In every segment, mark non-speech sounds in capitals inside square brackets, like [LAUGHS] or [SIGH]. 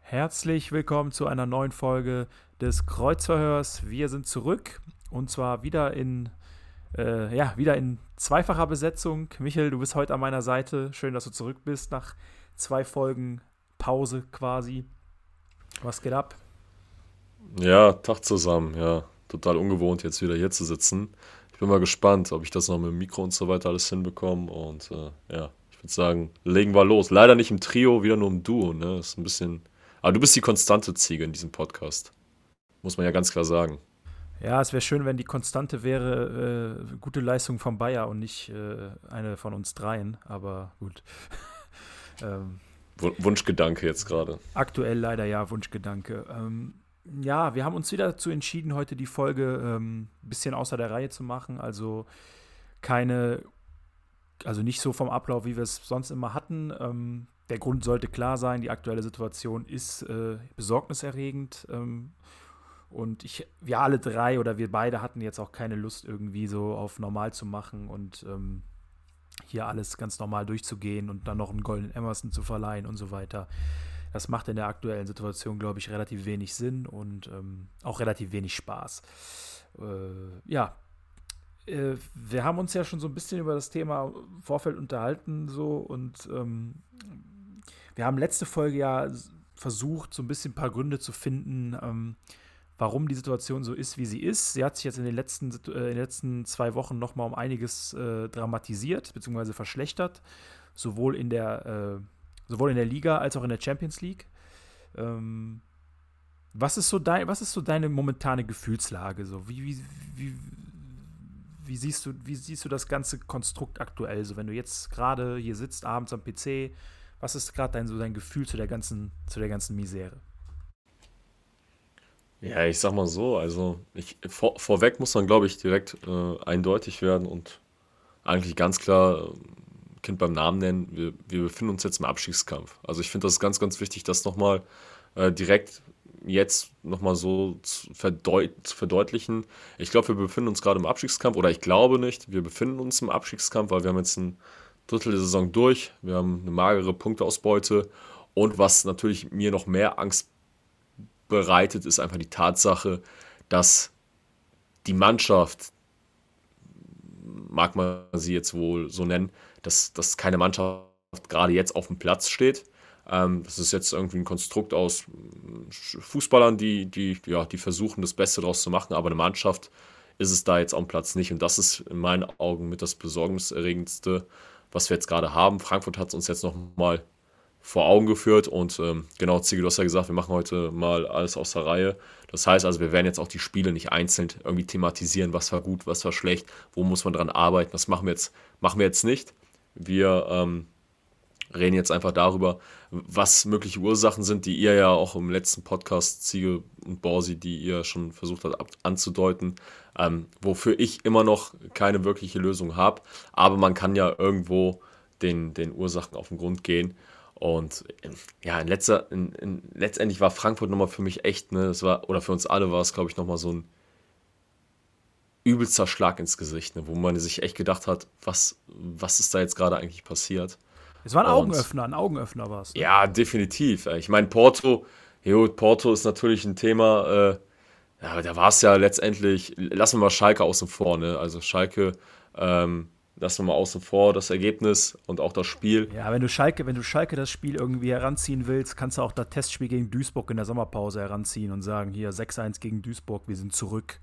Herzlich willkommen zu einer neuen Folge des Kreuzverhörs. Wir sind zurück und zwar wieder in, äh, ja, wieder in zweifacher Besetzung. Michel, du bist heute an meiner Seite. Schön, dass du zurück bist nach zwei Folgen Pause quasi. Was geht ab? Ja, Tag zusammen, ja. Total ungewohnt, jetzt wieder hier zu sitzen. Bin mal gespannt, ob ich das noch mit dem Mikro und so weiter alles hinbekomme. Und äh, ja, ich würde sagen, legen wir los. Leider nicht im Trio, wieder nur im Duo, ne? ist ein bisschen. Aber du bist die konstante Ziege in diesem Podcast. Muss man ja ganz klar sagen. Ja, es wäre schön, wenn die Konstante wäre, äh, gute Leistung von Bayer und nicht äh, eine von uns dreien, aber gut. [LAUGHS] ähm, Wunschgedanke jetzt gerade. Aktuell leider ja, Wunschgedanke. Ähm, ja, wir haben uns wieder dazu entschieden, heute die Folge ein ähm, bisschen außer der Reihe zu machen. Also keine, also nicht so vom Ablauf, wie wir es sonst immer hatten. Ähm, der Grund sollte klar sein, die aktuelle Situation ist äh, besorgniserregend. Ähm, und ich, wir alle drei oder wir beide hatten jetzt auch keine Lust, irgendwie so auf normal zu machen und ähm, hier alles ganz normal durchzugehen und dann noch einen Golden Emerson zu verleihen und so weiter. Das macht in der aktuellen Situation, glaube ich, relativ wenig Sinn und ähm, auch relativ wenig Spaß. Äh, ja, äh, wir haben uns ja schon so ein bisschen über das Thema Vorfeld unterhalten, so und ähm, wir haben letzte Folge ja versucht, so ein bisschen ein paar Gründe zu finden, ähm, warum die Situation so ist, wie sie ist. Sie hat sich jetzt in den letzten, äh, in den letzten zwei Wochen nochmal um einiges äh, dramatisiert bzw. verschlechtert, sowohl in der, äh, sowohl in der Liga als auch in der Champions League. Ähm, was ist so dein, was ist so deine momentane Gefühlslage? So? Wie, wie, wie, wie, siehst du, wie siehst du das ganze Konstrukt aktuell? So, wenn du jetzt gerade hier sitzt, abends am PC, was ist gerade dein, so dein Gefühl zu der ganzen, zu der ganzen Misere? Ja, ich sag mal so, also ich, vor, vorweg muss man, glaube ich, direkt äh, eindeutig werden und eigentlich ganz klar Kind beim Namen nennen. Wir, wir befinden uns jetzt im Abstiegskampf. Also ich finde das ganz, ganz wichtig, das nochmal äh, direkt jetzt nochmal so zu, verdeut zu verdeutlichen. Ich glaube, wir befinden uns gerade im Abstiegskampf oder ich glaube nicht, wir befinden uns im Abstiegskampf, weil wir haben jetzt ein Drittel der Saison durch. Wir haben eine magere Punkteausbeute. Und was natürlich mir noch mehr Angst bereitet, ist einfach die Tatsache, dass die Mannschaft, mag man sie jetzt wohl so nennen, dass, dass keine Mannschaft gerade jetzt auf dem Platz steht. Ähm, das ist jetzt irgendwie ein Konstrukt aus Fußballern, die, die, ja, die versuchen, das Beste daraus zu machen, aber eine Mannschaft ist es da jetzt am Platz nicht. Und das ist in meinen Augen mit das Besorgniserregendste, was wir jetzt gerade haben. Frankfurt hat es uns jetzt nochmal vor Augen geführt und ähm, genau, Ziggy, du hast ja gesagt, wir machen heute mal alles aus der Reihe. Das heißt also, wir werden jetzt auch die Spiele nicht einzeln irgendwie thematisieren, was war gut, was war schlecht, wo muss man dran arbeiten. Das machen wir jetzt, machen wir jetzt nicht. Wir ähm, reden jetzt einfach darüber, was mögliche Ursachen sind, die ihr ja auch im letzten Podcast, Ziege und Borsi, die ihr schon versucht habt anzudeuten, ähm, wofür ich immer noch keine wirkliche Lösung habe. Aber man kann ja irgendwo den, den Ursachen auf den Grund gehen. Und ja, in letzter, in, in, letztendlich war Frankfurt nochmal für mich echt, ne, das war, oder für uns alle war es, glaube ich, nochmal so ein übelster Schlag ins Gesicht, ne, wo man sich echt gedacht hat, was, was ist da jetzt gerade eigentlich passiert. Es war ein Augenöffner, ein Augenöffner war es. Ne? Ja, definitiv. Ich meine, Porto, jo, Porto ist natürlich ein Thema, äh, ja, da war es ja letztendlich, lassen wir mal Schalke außen vor, ne? Also Schalke, ähm, lassen wir mal außen vor das Ergebnis und auch das Spiel. Ja, wenn du Schalke, wenn du Schalke das Spiel irgendwie heranziehen willst, kannst du auch das Testspiel gegen Duisburg in der Sommerpause heranziehen und sagen, hier 6-1 gegen Duisburg, wir sind zurück.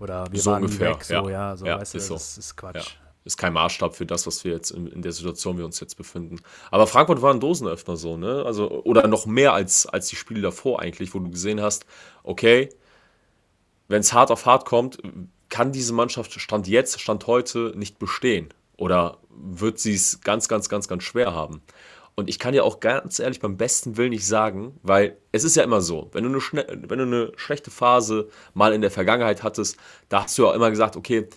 Oder wir so waren ungefähr, weg, so, ja, ja so, ja, weißt du, ist so. das ist Quatsch. Ja. Ist kein Maßstab für das, was wir jetzt in, in, der Situation wir uns jetzt befinden. Aber Frankfurt war ein Dosenöffner so, ne? Also, oder noch mehr als, als die Spiele davor eigentlich, wo du gesehen hast, okay, wenn es hart auf hart kommt, kann diese Mannschaft Stand jetzt, Stand heute nicht bestehen. oder wird sie es ganz, ganz, ganz, ganz schwer haben. Und ich kann ja auch ganz ehrlich beim besten Willen nicht sagen, weil es ist ja immer so, wenn du eine, wenn du eine schlechte Phase mal in der Vergangenheit hattest, da hast du ja immer gesagt, okay,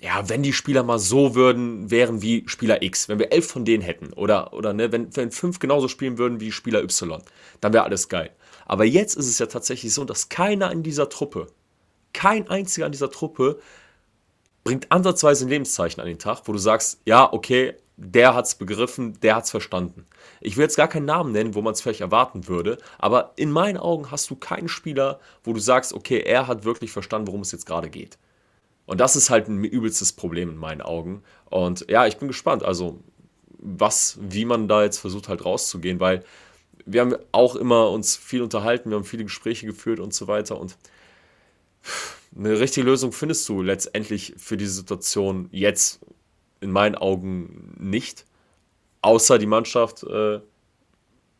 ja, wenn die Spieler mal so würden, wären wie Spieler X, wenn wir elf von denen hätten oder, oder ne, wenn, wenn fünf genauso spielen würden wie Spieler Y, dann wäre alles geil. Aber jetzt ist es ja tatsächlich so, dass keiner in dieser Truppe, kein einziger in dieser Truppe bringt ansatzweise ein Lebenszeichen an den Tag, wo du sagst, ja, okay, der hat es begriffen, der hat es verstanden. Ich will jetzt gar keinen Namen nennen, wo man es vielleicht erwarten würde, aber in meinen Augen hast du keinen Spieler, wo du sagst, okay, er hat wirklich verstanden, worum es jetzt gerade geht. Und das ist halt ein übelstes Problem in meinen Augen. Und ja, ich bin gespannt, also was, wie man da jetzt versucht halt rauszugehen, weil wir haben auch immer uns viel unterhalten, wir haben viele Gespräche geführt und so weiter und eine richtige Lösung findest du letztendlich für die Situation jetzt in meinen Augen nicht, außer die Mannschaft äh,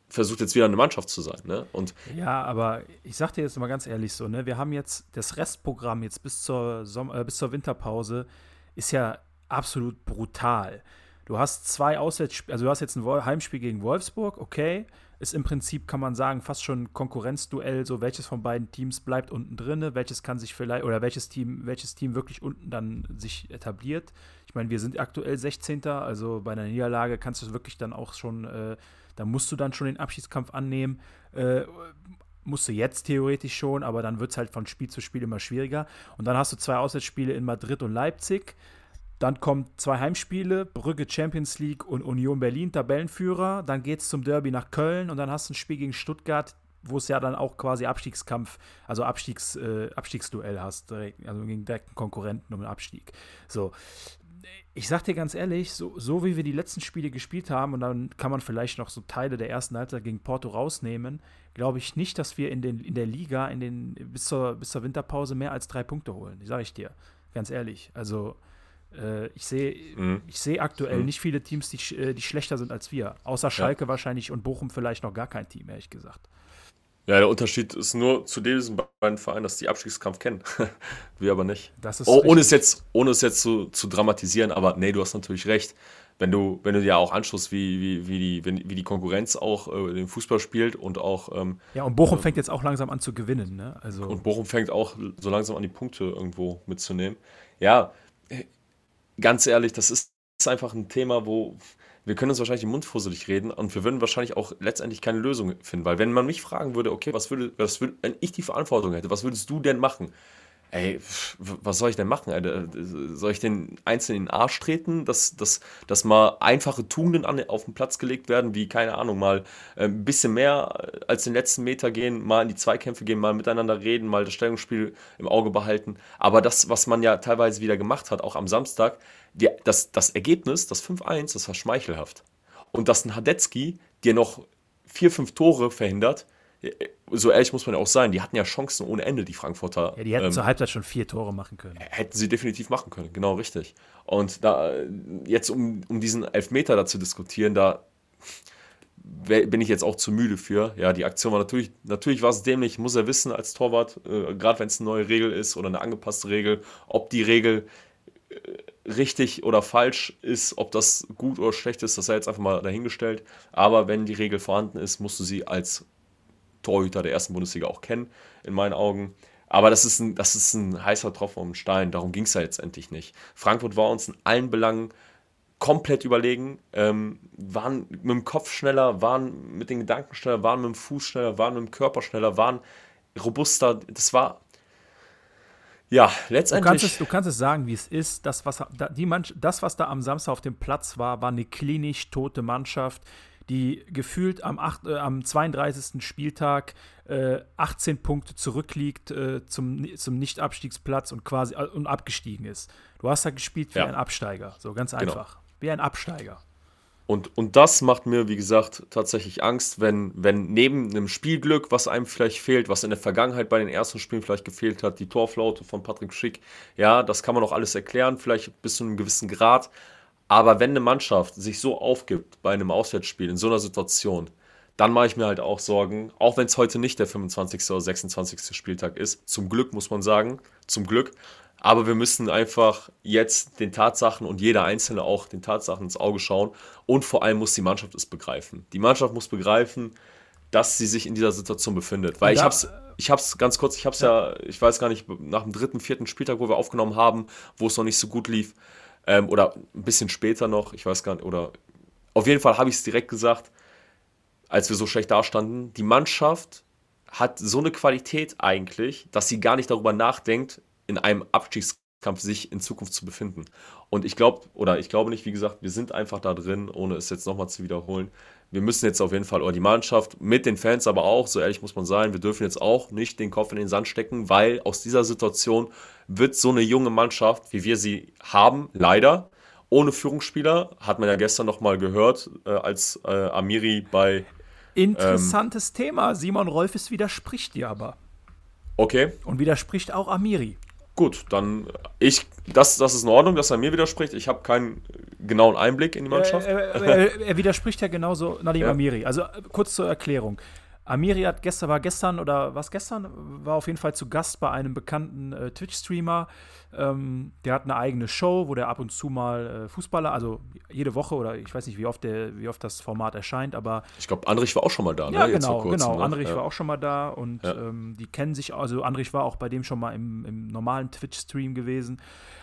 versucht jetzt wieder eine Mannschaft zu sein. Ne? Und ja, aber ich sag dir jetzt mal ganz ehrlich so, ne, wir haben jetzt das Restprogramm jetzt bis zur, Som äh, bis zur Winterpause ist ja absolut brutal. Du hast zwei Auswärtsspiele, also du hast jetzt ein Heimspiel gegen Wolfsburg, okay. Ist im Prinzip, kann man sagen, fast schon ein Konkurrenzduell, so welches von beiden Teams bleibt unten drin, welches kann sich vielleicht, oder welches Team, welches Team wirklich unten dann sich etabliert. Ich meine, wir sind aktuell 16. Also bei einer Niederlage kannst du wirklich dann auch schon äh, da musst du dann schon den Abschiedskampf annehmen. Äh, musst du jetzt theoretisch schon, aber dann wird es halt von Spiel zu Spiel immer schwieriger. Und dann hast du zwei Auswärtsspiele in Madrid und Leipzig. Dann kommen zwei Heimspiele, Brügge Champions League und Union Berlin, Tabellenführer. Dann geht es zum Derby nach Köln und dann hast du ein Spiel gegen Stuttgart, wo es ja dann auch quasi Abstiegskampf, also Abstiegs, äh, Abstiegsduell hast, direkt, also gegen direkten Konkurrenten um den Abstieg. So, ich sag dir ganz ehrlich, so, so wie wir die letzten Spiele gespielt haben, und dann kann man vielleicht noch so Teile der ersten Halbzeit gegen Porto rausnehmen, glaube ich nicht, dass wir in, den, in der Liga in den, bis, zur, bis zur Winterpause mehr als drei Punkte holen. Sage ich dir. Ganz ehrlich. Also, ich sehe mhm. seh aktuell mhm. nicht viele Teams, die, äh, die schlechter sind als wir. Außer Schalke ja. wahrscheinlich und Bochum vielleicht noch gar kein Team, ehrlich gesagt. Ja, der Unterschied ist nur zu diesen beiden Vereinen, dass die Abstiegskampf kennen. [LAUGHS] Wir aber nicht. Oh, ohne, es jetzt, ohne es jetzt zu, zu dramatisieren, aber nee, du hast natürlich recht. Wenn du, wenn du dir auch anschaust, wie, wie, wie, die, wie die Konkurrenz auch äh, den Fußball spielt und auch. Ähm, ja, und Bochum äh, fängt jetzt auch langsam an zu gewinnen, ne? Also und Bochum fängt auch so langsam an, die Punkte irgendwo mitzunehmen. Ja, äh, ganz ehrlich, das ist einfach ein Thema, wo wir können uns wahrscheinlich den Mund fusselig reden und wir würden wahrscheinlich auch letztendlich keine Lösung finden. Weil wenn man mich fragen würde, okay, was würde, was würde, wenn ich die Verantwortung hätte, was würdest du denn machen? Ey, was soll ich denn machen, Alter? Soll ich den Einzelnen in den Arsch treten, dass, dass, dass mal einfache Tugenden an, auf den Platz gelegt werden, wie, keine Ahnung, mal äh, ein bisschen mehr als den letzten Meter gehen, mal in die Zweikämpfe gehen, mal miteinander reden, mal das Stellungsspiel im Auge behalten. Aber das, was man ja teilweise wieder gemacht hat, auch am Samstag, die, das, das Ergebnis, das 5-1, das war schmeichelhaft. Und dass ein Hadetzky dir noch vier, fünf Tore verhindert, äh, so ehrlich muss man ja auch sein, die hatten ja Chancen ohne Ende, die Frankfurter. Ja, die hätten ähm, zur Halbzeit schon vier Tore machen können. Hätten sie definitiv machen können, genau richtig. Und da jetzt, um, um diesen Elfmeter da zu diskutieren, da bin ich jetzt auch zu müde für. Ja, die Aktion war natürlich, natürlich war es dämlich, muss er wissen als Torwart, äh, gerade wenn es eine neue Regel ist oder eine angepasste Regel, ob die Regel äh, richtig oder falsch ist, ob das gut oder schlecht ist, das sei jetzt einfach mal dahingestellt. Aber wenn die Regel vorhanden ist, musst du sie als Torhüter der ersten Bundesliga auch kennen, in meinen Augen. Aber das ist ein, das ist ein heißer Tropfen um Stein. Darum ging es ja letztendlich nicht. Frankfurt war uns in allen Belangen komplett überlegen, ähm, waren mit dem Kopf schneller, waren mit den Gedanken schneller, waren mit dem Fuß schneller, waren mit dem Körper schneller, waren robuster. Das war ja, letztendlich. Du kannst es, du kannst es sagen, wie es ist. Das was, die Mann, das, was da am Samstag auf dem Platz war, war eine klinisch tote Mannschaft, die gefühlt am, 8, äh, am 32. Spieltag äh, 18 Punkte zurückliegt äh, zum, zum Nicht-Abstiegsplatz und quasi äh, und abgestiegen ist. Du hast da gespielt wie ja. ein Absteiger, so ganz genau. einfach. Genau. Wie ein Absteiger. Und, und das macht mir, wie gesagt, tatsächlich Angst, wenn, wenn neben einem Spielglück, was einem vielleicht fehlt, was in der Vergangenheit bei den ersten Spielen vielleicht gefehlt hat, die Torflaute von Patrick Schick, ja, das kann man auch alles erklären, vielleicht bis zu einem gewissen Grad. Aber wenn eine Mannschaft sich so aufgibt bei einem Auswärtsspiel in so einer Situation, dann mache ich mir halt auch Sorgen, auch wenn es heute nicht der 25. oder 26. Spieltag ist. Zum Glück muss man sagen, zum Glück. Aber wir müssen einfach jetzt den Tatsachen und jeder Einzelne auch den Tatsachen ins Auge schauen. Und vor allem muss die Mannschaft es begreifen. Die Mannschaft muss begreifen, dass sie sich in dieser Situation befindet. Weil ich habe es ich hab's ganz kurz, ich habe es ja. ja. ich weiß gar nicht, nach dem dritten, vierten Spieltag, wo wir aufgenommen haben, wo es noch nicht so gut lief, ähm, oder ein bisschen später noch, ich weiß gar nicht, oder auf jeden Fall habe ich es direkt gesagt, als wir so schlecht dastanden, die Mannschaft hat so eine Qualität eigentlich, dass sie gar nicht darüber nachdenkt, in einem Abstiegskampf sich in Zukunft zu befinden. Und ich glaube, oder ich glaube nicht, wie gesagt, wir sind einfach da drin, ohne es jetzt nochmal zu wiederholen. Wir müssen jetzt auf jeden Fall, oder die Mannschaft mit den Fans aber auch, so ehrlich muss man sein, wir dürfen jetzt auch nicht den Kopf in den Sand stecken, weil aus dieser Situation wird so eine junge Mannschaft, wie wir sie haben, leider, ohne Führungsspieler, hat man ja gestern nochmal gehört, äh, als äh, Amiri bei Interessantes ähm, Thema. Simon Rolfes widerspricht dir aber. Okay. Und widerspricht auch Amiri. Gut, dann ich, das, das ist in Ordnung, dass er mir widerspricht. Ich habe keinen genauen Einblick in die Mannschaft. Er, er, er, er widerspricht ja genauso Nadim ja. Amiri. Also kurz zur Erklärung. Amiri hat gestern, war gestern oder was gestern, war auf jeden Fall zu Gast bei einem bekannten äh, Twitch-Streamer. Ähm, der hat eine eigene Show, wo der ab und zu mal äh, Fußballer, also jede Woche oder ich weiß nicht, wie oft, der, wie oft das Format erscheint, aber. Ich glaube, Andrich war auch schon mal da, ne? Ja, genau, kurzem, genau. Ne? Andrich ja. war auch schon mal da und ja. ähm, die kennen sich, also Andrich war auch bei dem schon mal im, im normalen Twitch-Stream gewesen.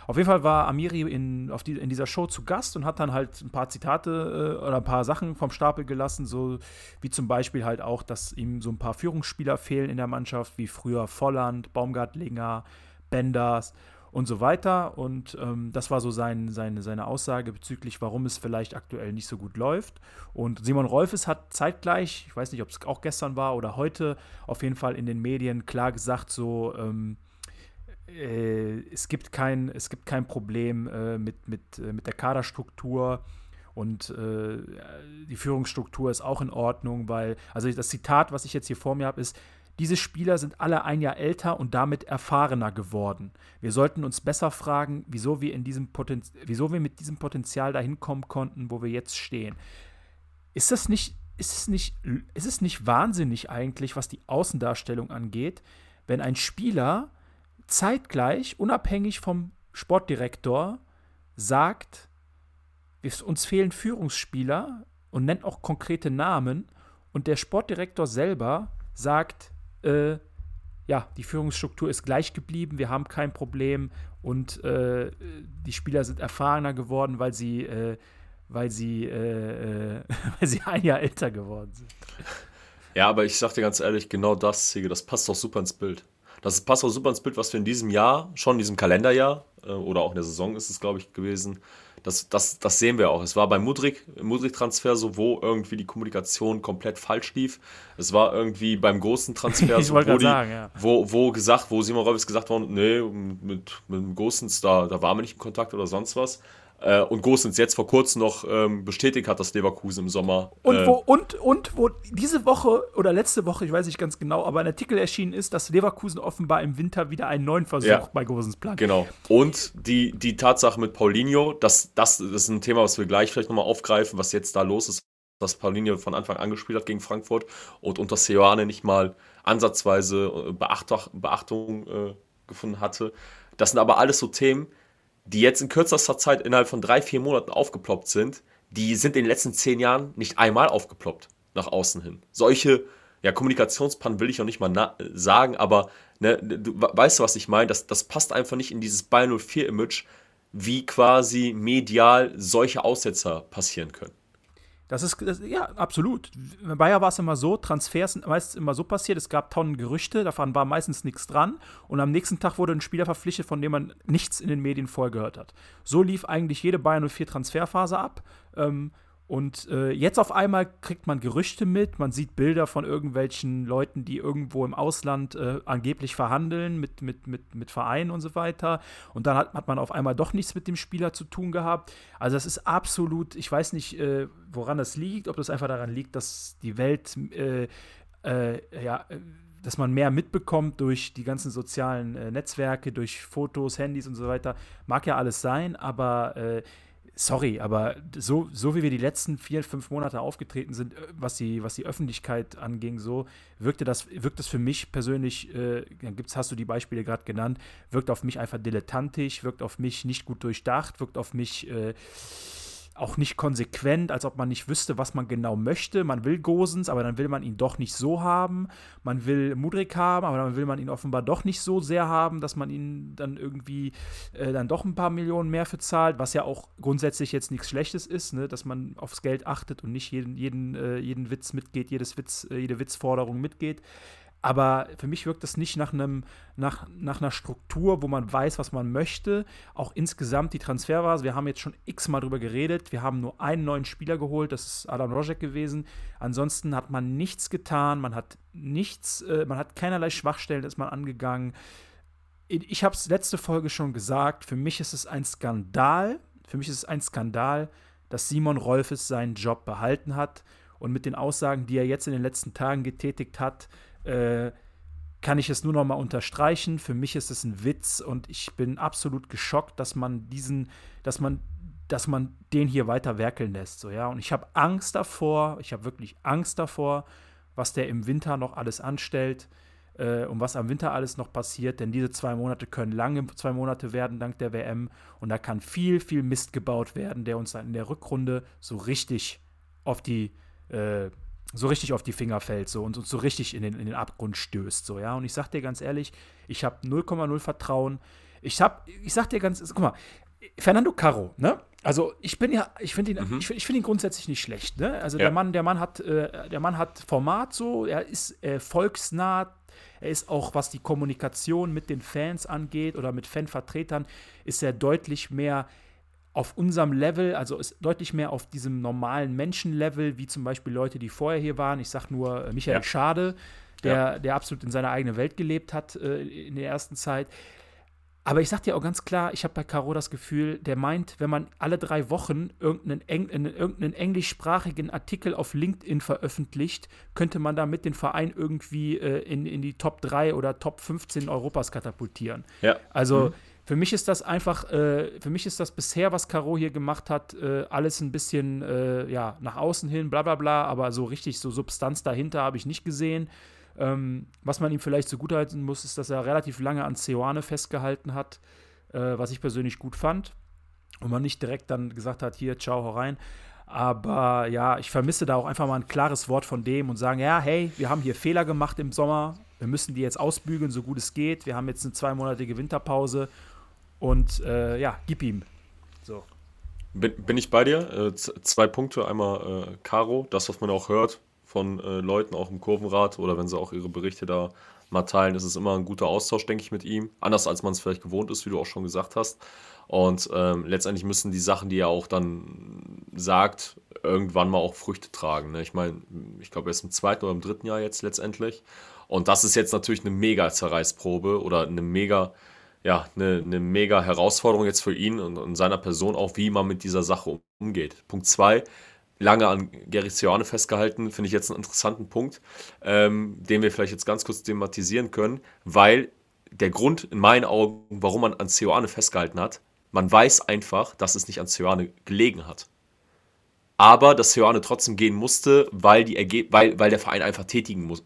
Auf jeden Fall war Amiri in, auf die, in dieser Show zu Gast und hat dann halt ein paar Zitate äh, oder ein paar Sachen vom Stapel gelassen, so wie zum Beispiel halt auch, dass ihm so ein paar Führungsspieler fehlen in der Mannschaft, wie früher Volland, Baumgartlinger, Benders und so weiter. Und ähm, das war so sein, seine, seine Aussage bezüglich, warum es vielleicht aktuell nicht so gut läuft. Und Simon Rolfes hat zeitgleich, ich weiß nicht, ob es auch gestern war oder heute, auf jeden Fall in den Medien klar gesagt, so, ähm, äh, es, gibt kein, es gibt kein Problem äh, mit, mit, äh, mit der Kaderstruktur und äh, die Führungsstruktur ist auch in Ordnung, weil, also das Zitat, was ich jetzt hier vor mir habe, ist, diese Spieler sind alle ein Jahr älter und damit erfahrener geworden. Wir sollten uns besser fragen, wieso wir, in diesem Potenz wieso wir mit diesem Potenzial dahin kommen konnten, wo wir jetzt stehen. Ist das nicht, ist es nicht, ist es nicht wahnsinnig eigentlich, was die Außendarstellung angeht, wenn ein Spieler zeitgleich, unabhängig vom Sportdirektor, sagt, uns fehlen Führungsspieler und nennt auch konkrete Namen und der Sportdirektor selber sagt, äh, ja, die Führungsstruktur ist gleich geblieben, wir haben kein Problem und äh, die Spieler sind erfahrener geworden, weil sie, äh, weil sie, äh, äh, [LAUGHS] weil sie ein Jahr älter geworden sind. Ja, aber ich sag dir ganz ehrlich, genau das, Siege, das passt doch super ins Bild. Das passt auch super ins Bild, was wir in diesem Jahr, schon in diesem Kalenderjahr äh, oder auch in der Saison ist es, glaube ich, gewesen. Das, das, das sehen wir auch. Es war beim Mudrik, Mudrik-Transfer so, wo irgendwie die Kommunikation komplett falsch lief. Es war irgendwie beim großen Transfer [LAUGHS] so, wo, die, sagen, ja. wo, wo gesagt, wo Simon Reus gesagt worden, nee, mit, mit dem Gosens, da, da waren wir nicht in Kontakt oder sonst was. Äh, und Gosens jetzt vor kurzem noch ähm, bestätigt hat, dass Leverkusen im Sommer. Und, äh, wo, und, und wo diese Woche oder letzte Woche, ich weiß nicht ganz genau, aber ein Artikel erschienen ist, dass Leverkusen offenbar im Winter wieder einen neuen Versuch ja, bei Gosens plant. Genau. Und die, die Tatsache mit Paulinho, das, das, das ist ein Thema, was wir gleich vielleicht nochmal aufgreifen, was jetzt da los ist, dass Paulinho von Anfang an gespielt hat gegen Frankfurt und unter Seoane nicht mal ansatzweise äh, Beachtung, Beachtung äh, gefunden hatte. Das sind aber alles so Themen, die jetzt in kürzester Zeit innerhalb von drei, vier Monaten aufgeploppt sind, die sind in den letzten zehn Jahren nicht einmal aufgeploppt nach außen hin. Solche ja, Kommunikationspannen will ich auch nicht mal sagen, aber ne, du weißt du, was ich meine? Das, das passt einfach nicht in dieses Bayern 04-Image, wie quasi medial solche Aussetzer passieren können. Das ist, das, ja, absolut. Bei Bayer war es immer so, Transfers sind meistens immer so passiert, es gab Tonnen Gerüchte, davon war meistens nichts dran und am nächsten Tag wurde ein Spieler verpflichtet, von dem man nichts in den Medien vorher gehört hat. So lief eigentlich jede Bayern 04 Transferphase ab. Ähm, und äh, jetzt auf einmal kriegt man Gerüchte mit, man sieht Bilder von irgendwelchen Leuten, die irgendwo im Ausland äh, angeblich verhandeln mit, mit, mit, mit Vereinen und so weiter. Und dann hat, hat man auf einmal doch nichts mit dem Spieler zu tun gehabt. Also das ist absolut, ich weiß nicht, äh, woran das liegt, ob das einfach daran liegt, dass die Welt, äh, äh, ja, dass man mehr mitbekommt durch die ganzen sozialen äh, Netzwerke, durch Fotos, Handys und so weiter. Mag ja alles sein, aber sorry, aber so, so wie wir die letzten vier, fünf Monate aufgetreten sind, äh, was die, was die Öffentlichkeit anging, so wirkte das, wirkt das für mich persönlich, äh, gibt's, hast du die Beispiele gerade genannt, wirkt auf mich einfach dilettantisch, wirkt auf mich nicht gut durchdacht, wirkt auf mich äh, auch nicht konsequent, als ob man nicht wüsste, was man genau möchte. Man will Gosens, aber dann will man ihn doch nicht so haben. Man will Mudrik haben, aber dann will man ihn offenbar doch nicht so sehr haben, dass man ihn dann irgendwie äh, dann doch ein paar Millionen mehr für zahlt, was ja auch grundsätzlich jetzt nichts Schlechtes ist, ne? dass man aufs Geld achtet und nicht jeden, jeden, äh, jeden Witz mitgeht, jedes Witz, äh, jede Witzforderung mitgeht. Aber für mich wirkt das nicht nach, einem, nach, nach einer Struktur, wo man weiß, was man möchte. Auch insgesamt die Transferphase, wir haben jetzt schon x-mal drüber geredet. Wir haben nur einen neuen Spieler geholt, das ist Adam Rojek gewesen. Ansonsten hat man nichts getan, man hat nichts, äh, man hat keinerlei Schwachstellen, ist man angegangen. Ich habe es letzte Folge schon gesagt, für mich ist es ein Skandal, für mich ist es ein Skandal, dass Simon Rolfes seinen Job behalten hat und mit den Aussagen, die er jetzt in den letzten Tagen getätigt hat, äh, kann ich es nur noch mal unterstreichen. Für mich ist es ein Witz und ich bin absolut geschockt, dass man diesen, dass man, dass man den hier weiter werkeln lässt. So, ja? Und ich habe Angst davor, ich habe wirklich Angst davor, was der im Winter noch alles anstellt äh, und was am Winter alles noch passiert, denn diese zwei Monate können lange zwei Monate werden dank der WM und da kann viel, viel Mist gebaut werden, der uns dann in der Rückrunde so richtig auf die äh, so richtig auf die Finger fällt so und uns so richtig in den, in den Abgrund stößt. So, ja. Und ich sag dir ganz ehrlich, ich habe 0,0 Vertrauen. Ich hab, ich sag dir ganz, guck mal, Fernando Caro, ne? Also ich bin ja, ich finde ihn, mhm. ich, ich finde ihn grundsätzlich nicht schlecht, ne? Also ja. der Mann, der Mann hat, äh, der Mann hat Format so, er ist äh, volksnah, er ist auch, was die Kommunikation mit den Fans angeht oder mit Fanvertretern, ist er deutlich mehr auf unserem Level, also ist deutlich mehr auf diesem normalen Menschenlevel, wie zum Beispiel Leute, die vorher hier waren. Ich sage nur äh, Michael ja. Schade, der, ja. der absolut in seiner eigenen Welt gelebt hat äh, in der ersten Zeit. Aber ich sage dir auch ganz klar, ich habe bei Caro das Gefühl, der meint, wenn man alle drei Wochen irgendeinen, Eng irgendeinen englischsprachigen Artikel auf LinkedIn veröffentlicht, könnte man damit den Verein irgendwie äh, in, in die Top 3 oder Top 15 Europas katapultieren. Ja. Also mhm für mich ist das einfach, äh, für mich ist das bisher, was Caro hier gemacht hat, äh, alles ein bisschen äh, ja, nach außen hin, bla bla bla, aber so richtig so Substanz dahinter habe ich nicht gesehen. Ähm, was man ihm vielleicht zugutehalten muss, ist, dass er relativ lange an Ceoane festgehalten hat, äh, was ich persönlich gut fand. Und man nicht direkt dann gesagt hat, hier, ciao, hau rein. Aber ja, ich vermisse da auch einfach mal ein klares Wort von dem und sagen, ja, hey, wir haben hier Fehler gemacht im Sommer, wir müssen die jetzt ausbügeln, so gut es geht. Wir haben jetzt eine zweimonatige Winterpause und äh, ja, gib ihm. So. Bin, bin ich bei dir? Äh, zwei Punkte. Einmal äh, Caro, das, was man auch hört von äh, Leuten auch im Kurvenrad oder wenn sie auch ihre Berichte da mal teilen, ist es immer ein guter Austausch, denke ich, mit ihm. Anders als man es vielleicht gewohnt ist, wie du auch schon gesagt hast. Und ähm, letztendlich müssen die Sachen, die er auch dann sagt, irgendwann mal auch Früchte tragen. Ne? Ich meine, ich glaube, er ist im zweiten oder im dritten Jahr jetzt letztendlich. Und das ist jetzt natürlich eine mega Zerreißprobe oder eine mega ja, eine, eine mega Herausforderung jetzt für ihn und, und seiner Person auch, wie man mit dieser Sache umgeht. Punkt zwei, lange an Gary Seoane festgehalten, finde ich jetzt einen interessanten Punkt, ähm, den wir vielleicht jetzt ganz kurz thematisieren können, weil der Grund in meinen Augen, warum man an Seoane festgehalten hat, man weiß einfach, dass es nicht an Seoane gelegen hat aber dass Ioane trotzdem gehen musste, weil, die weil, weil der Verein einfach tätigen muss.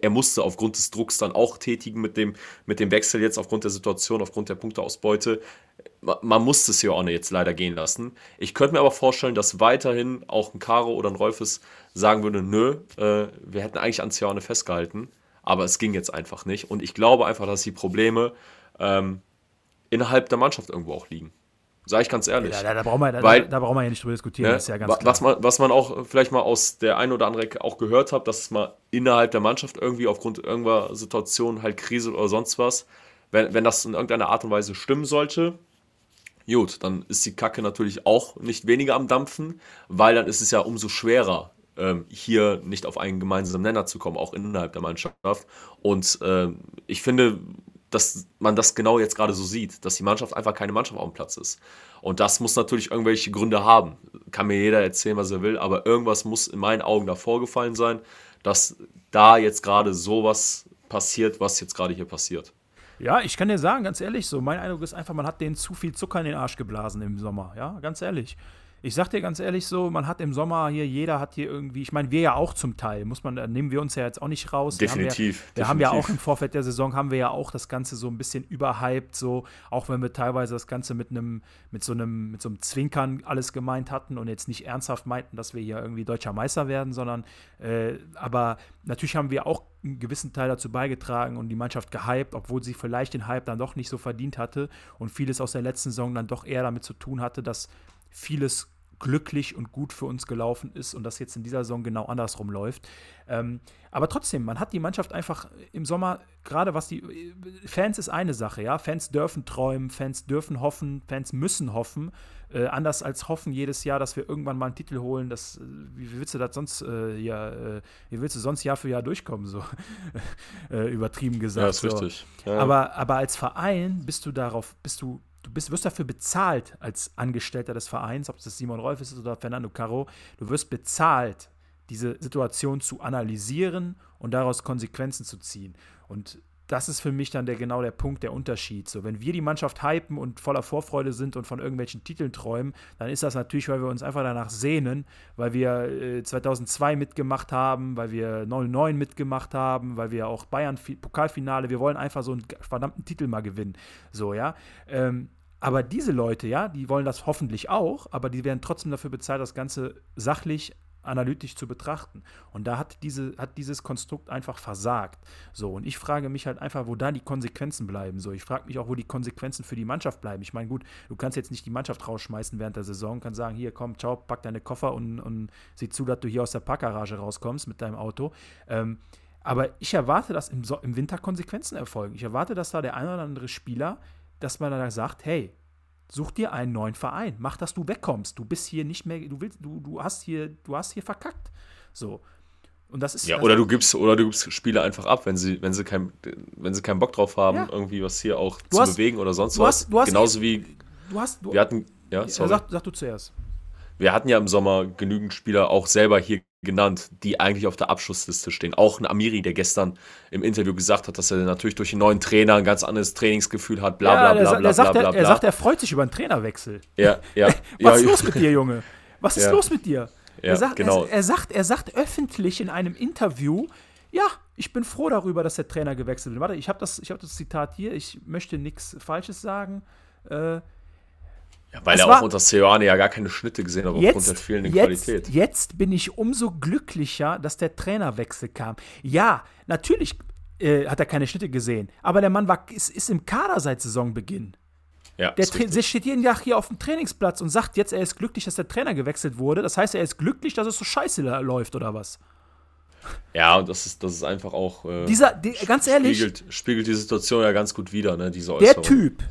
Er musste aufgrund des Drucks dann auch tätigen mit dem, mit dem Wechsel jetzt aufgrund der Situation, aufgrund der Punkteausbeute. Man musste Sioane jetzt leider gehen lassen. Ich könnte mir aber vorstellen, dass weiterhin auch ein Caro oder ein Rolfes sagen würde, nö, äh, wir hätten eigentlich an Sioane festgehalten, aber es ging jetzt einfach nicht. Und ich glaube einfach, dass die Probleme ähm, innerhalb der Mannschaft irgendwo auch liegen. Sag ich ganz ehrlich. Ja, da, da, brauchen wir, da, Weil, da, brauchen wir ja nicht drüber diskutieren, ne, ist ja ganz klar. Was man, was man auch vielleicht mal aus der einen oder anderen auch gehört hat, dass es mal innerhalb der Mannschaft irgendwie aufgrund irgendeiner Situation, halt Krise oder sonst was, wenn, wenn das in irgendeiner Art und Weise stimmen sollte, gut, dann ist die Kacke natürlich auch nicht weniger am Dampfen, weil dann ist es ja umso schwerer, ähm, hier nicht auf einen gemeinsamen Nenner zu kommen, auch innerhalb der Mannschaft. Und ähm, ich finde, dass man das genau jetzt gerade so sieht, dass die Mannschaft einfach keine Mannschaft auf dem Platz ist. Und das muss natürlich irgendwelche Gründe haben. Kann mir jeder erzählen, was er will, aber irgendwas muss in meinen Augen da vorgefallen sein, dass da jetzt gerade sowas passiert, was jetzt gerade hier passiert. Ja, ich kann dir sagen, ganz ehrlich, so mein Eindruck ist einfach, man hat denen zu viel Zucker in den Arsch geblasen im Sommer, ja, ganz ehrlich. Ich sag dir ganz ehrlich so, man hat im Sommer hier, jeder hat hier irgendwie, ich meine, wir ja auch zum Teil, muss man, da nehmen wir uns ja jetzt auch nicht raus. Definitiv. Wir, haben ja, wir definitiv. haben ja auch im Vorfeld der Saison, haben wir ja auch das Ganze so ein bisschen überhyped, so, auch wenn wir teilweise das Ganze mit einem, mit so einem, mit so einem Zwinkern alles gemeint hatten und jetzt nicht ernsthaft meinten, dass wir hier irgendwie deutscher Meister werden, sondern, äh, aber natürlich haben wir auch einen gewissen Teil dazu beigetragen und die Mannschaft gehypt, obwohl sie vielleicht den Hype dann doch nicht so verdient hatte und vieles aus der letzten Saison dann doch eher damit zu tun hatte, dass vieles glücklich und gut für uns gelaufen ist und das jetzt in dieser Saison genau andersrum läuft. Ähm, aber trotzdem, man hat die Mannschaft einfach im Sommer, gerade was die Fans ist eine Sache, ja. Fans dürfen träumen, Fans dürfen hoffen, Fans müssen hoffen. Äh, anders als hoffen jedes Jahr, dass wir irgendwann mal einen Titel holen. Das, wie willst du das sonst äh, ja, äh, wie willst du sonst Jahr für Jahr durchkommen, so [LAUGHS] äh, übertrieben gesagt. Ja, ist so. richtig. Ja. Aber, aber als Verein bist du darauf, bist du du bist, wirst dafür bezahlt als Angestellter des Vereins, ob das Simon Rolf ist oder Fernando Caro, du wirst bezahlt, diese Situation zu analysieren und daraus Konsequenzen zu ziehen. Und das ist für mich dann der, genau der Punkt, der Unterschied. So, wenn wir die Mannschaft hypen und voller Vorfreude sind und von irgendwelchen Titeln träumen, dann ist das natürlich, weil wir uns einfach danach sehnen, weil wir äh, 2002 mitgemacht haben, weil wir 99 mitgemacht haben, weil wir auch Bayern Pokalfinale, wir wollen einfach so einen verdammten Titel mal gewinnen. So, ja. Ähm, aber diese Leute, ja, die wollen das hoffentlich auch, aber die werden trotzdem dafür bezahlt, das Ganze sachlich, analytisch zu betrachten. Und da hat, diese, hat dieses Konstrukt einfach versagt. So, und ich frage mich halt einfach, wo da die Konsequenzen bleiben. So, ich frage mich auch, wo die Konsequenzen für die Mannschaft bleiben. Ich meine, gut, du kannst jetzt nicht die Mannschaft rausschmeißen während der Saison, kannst sagen, hier, komm, ciao, pack deine Koffer und, und sieh zu, dass du hier aus der Parkgarage rauskommst mit deinem Auto. Ähm, aber ich erwarte, dass im, so im Winter Konsequenzen erfolgen. Ich erwarte, dass da der ein oder andere Spieler dass man dann sagt, hey, such dir einen neuen Verein, mach, dass du wegkommst. Du bist hier nicht mehr, du willst, du, du hast hier, du hast hier verkackt. So. Und das ist ja, oder du gibst oder du gibst Spiele einfach ab, wenn sie wenn sie kein, wenn sie keinen Bock drauf haben, ja. irgendwie was hier auch du zu hast, bewegen oder sonst du was. Hast, du hast, Genauso wie du hast, du, wir hatten ja, sorry. Sag, sag du zuerst. Wir hatten ja im Sommer genügend Spieler auch selber hier genannt, die eigentlich auf der Abschlussliste stehen. Auch ein Amiri, der gestern im Interview gesagt hat, dass er natürlich durch den neuen Trainer ein ganz anderes Trainingsgefühl hat, bla bla bla bla bla, sagt, bla, er, bla. Er sagt, er freut sich über einen Trainerwechsel. Ja, [LAUGHS] ja. Was ist ja, los mit dir, Junge? Was ist los mit dir? Er, sagt, genau. er, er, sagt, er sagt öffentlich in einem Interview, ja, ich bin froh darüber, dass der Trainer gewechselt wird. Warte, ich habe das, ich hab das Zitat hier, ich möchte nichts Falsches sagen. Äh, Ja, weil er auch unter Seoane ja gar keine Schnitte gesehen hat aufgrund der jetzt, fehlenden jetzt, Qualität. jetzt bin ich umso glücklicher, dass der Trainerwechsel kam. Ja, natürlich äh, hat er keine Schnitte gesehen, aber der Mann war, ist, ist im Kader seit Saisonbeginn. Ja, Der der steht jeden Tag hier auf dem Trainingsplatz und sagt jetzt, er ist glücklich, dass der Trainer gewechselt wurde. Das heißt, er ist glücklich, dass es so scheiße läuft oder was? ja, und das ist, das ist einfach auch. Äh, Dieser, die, ganz ehrlich, Spiegelt, spiegelt die Situation ja ganz gut wider, ne, diese der Äußerung. Typ,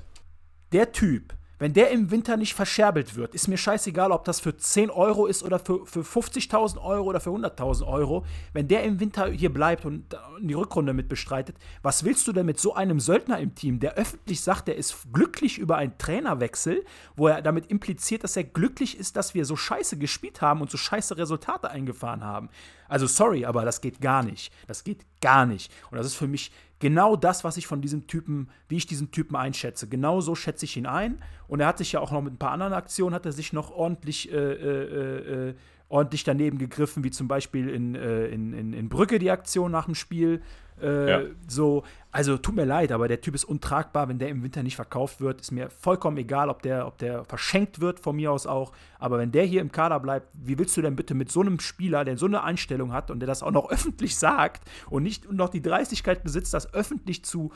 der Typ, wenn der im Winter nicht verscherbelt wird, ist mir scheißegal, ob das für 10 Euro ist oder für, für 50.000 Euro oder für 100.000 Euro. Wenn der im Winter hier bleibt und die Rückrunde mit bestreitet, was willst du denn mit so einem Söldner im Team, der öffentlich sagt, er ist glücklich über einen Trainerwechsel, wo er damit impliziert, dass er glücklich ist, dass wir so scheiße gespielt haben und so scheiße Resultate eingefahren haben? Also sorry, aber das geht gar nicht. Das geht gar nicht. Und das ist für mich genau das, was ich von diesem Typen, wie ich diesen Typen einschätze. Genau so schätze ich ihn ein. Und er hat sich ja auch noch mit ein paar anderen Aktionen, hat er sich noch ordentlich, äh, äh, äh, ordentlich daneben gegriffen, wie zum Beispiel in, äh, in, in, in Brücke die Aktion nach dem Spiel. Äh, Ja. So, also tut mir leid, aber der Typ ist untragbar, wenn der im Winter nicht verkauft wird. Ist mir vollkommen egal, ob der, ob der verschenkt wird, von mir aus auch. Aber wenn der hier im Kader bleibt, wie willst du denn bitte mit so einem Spieler, der so eine Einstellung hat und der das auch noch [LAUGHS] öffentlich sagt und nicht noch die Dreistigkeit besitzt, das öffentlich zu,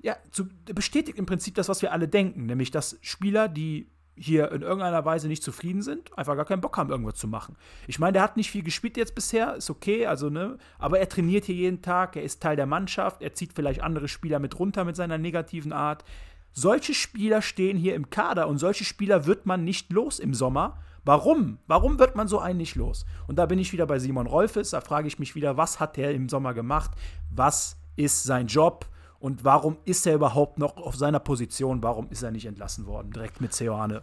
ja, zu bestätigt im Prinzip das, was wir alle denken, nämlich dass Spieler, die hier in irgendeiner Weise nicht zufrieden sind, einfach gar keinen Bock haben, irgendwas zu machen. Ich meine, der hat nicht viel gespielt jetzt bisher, ist okay, also, ne, aber er trainiert hier jeden Tag, er ist Teil der Mannschaft, er zieht vielleicht andere Spieler mit runter mit seiner negativen Art. Solche Spieler stehen hier im Kader und solche Spieler wird man nicht los im Sommer. Warum? Warum wird man so einen nicht los? Und da bin ich wieder bei Simon Rolfes, da frage ich mich wieder, was hat er im Sommer gemacht? Was ist sein Job? Und warum ist er überhaupt noch auf seiner Position? Warum ist er nicht entlassen worden? Direkt mit Ceoane.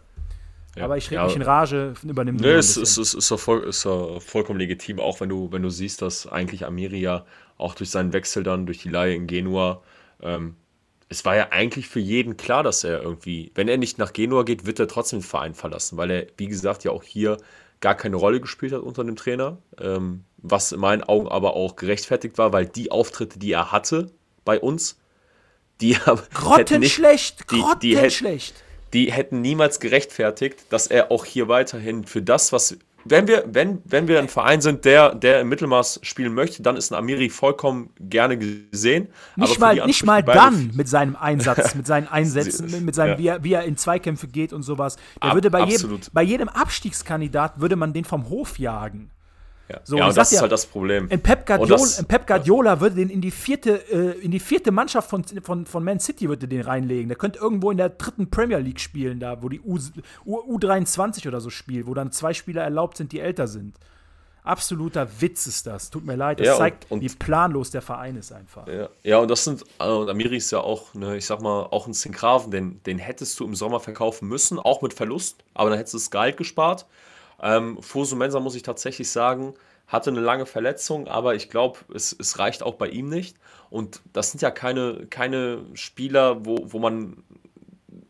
Ja. Aber ich rede Ja. mich in Rage, übernimm Nee, ein es bisschen. ist, voll, ist vollkommen legitim, auch wenn du, wenn du siehst, dass eigentlich Amiri ja auch durch seinen Wechsel dann, durch die Leihe in Genua, ähm, es war ja eigentlich für jeden klar, dass er irgendwie, wenn er nicht nach Genua geht, wird er trotzdem den Verein verlassen, weil er, wie gesagt, ja auch hier gar keine Rolle gespielt hat unter dem Trainer, ähm, was in meinen Augen aber auch gerechtfertigt war, weil die Auftritte, die er hatte bei uns, die [LAUGHS] haben grottenschlecht, grottenschlecht. Die, die hätten niemals gerechtfertigt, dass er auch hier weiterhin für das, was wenn wir, wenn, wenn wir ein Verein sind, der, der im Mittelmaß spielen möchte, dann ist ein Amiri vollkommen gerne gesehen. Nicht mal, nicht mal dann mit seinem Einsatz, mit seinen [LAUGHS] Einsätzen, mit seinem, ja. wie, er, wie er in Zweikämpfe geht und sowas. Der Ab, würde bei jedem, bei jedem Abstiegskandidat würde man den vom Hof jagen. Ja, so, ja und das ist halt das Problem. In Pep Guardiola, in Pep Guardiola würde den in die vierte, äh, in die vierte Mannschaft von, von, von Man City würde den reinlegen. Der könnte irgendwo in der dritten Premier League spielen, da, wo die U, U, U23 oder so spielt, wo dann zwei Spieler erlaubt sind, die älter sind. Absoluter Witz ist das. Tut mir leid. Das ja, zeigt, und, wie planlos der Verein ist einfach. Ja, ja und das sind, und Amiri ist ja auch, ne, ich sag mal, auch ein Zinkraven, den, den hättest du im Sommer verkaufen müssen, auch mit Verlust, aber dann hättest du das Gehalt gespart. Ähm, Fosu Mensa, muss ich tatsächlich sagen, hatte eine lange Verletzung, aber ich glaube, es, es reicht auch bei ihm nicht. Und das sind ja keine, keine Spieler, wo, wo man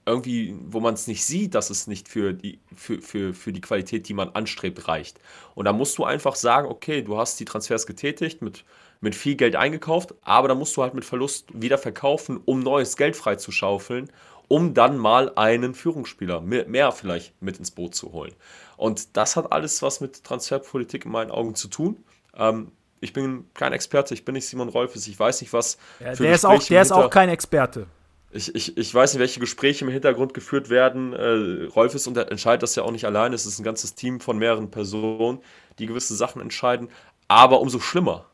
irgendwie, wo man es nicht sieht, dass es nicht für die, für, für, für die Qualität, die man anstrebt, reicht. Und da musst du einfach sagen, okay, du hast die Transfers getätigt, mit, mit viel Geld eingekauft, aber da musst du halt mit Verlust wieder verkaufen, um neues Geld freizuschaufeln, um dann mal einen Führungsspieler mehr, mehr vielleicht mit ins Boot zu holen. Und das hat alles was mit Transferpolitik in meinen Augen zu tun. Ähm, ich bin kein Experte, ich bin nicht Simon Rolfes, ich weiß nicht, was. Ja, der ist, auch, der ist auch kein Experte. Ich, ich, ich weiß nicht, welche Gespräche im Hintergrund geführt werden. Äh, Rolfes entscheidet das ja auch nicht allein. Es ist ein ganzes Team von mehreren Personen, die gewisse Sachen entscheiden. Aber umso schlimmer,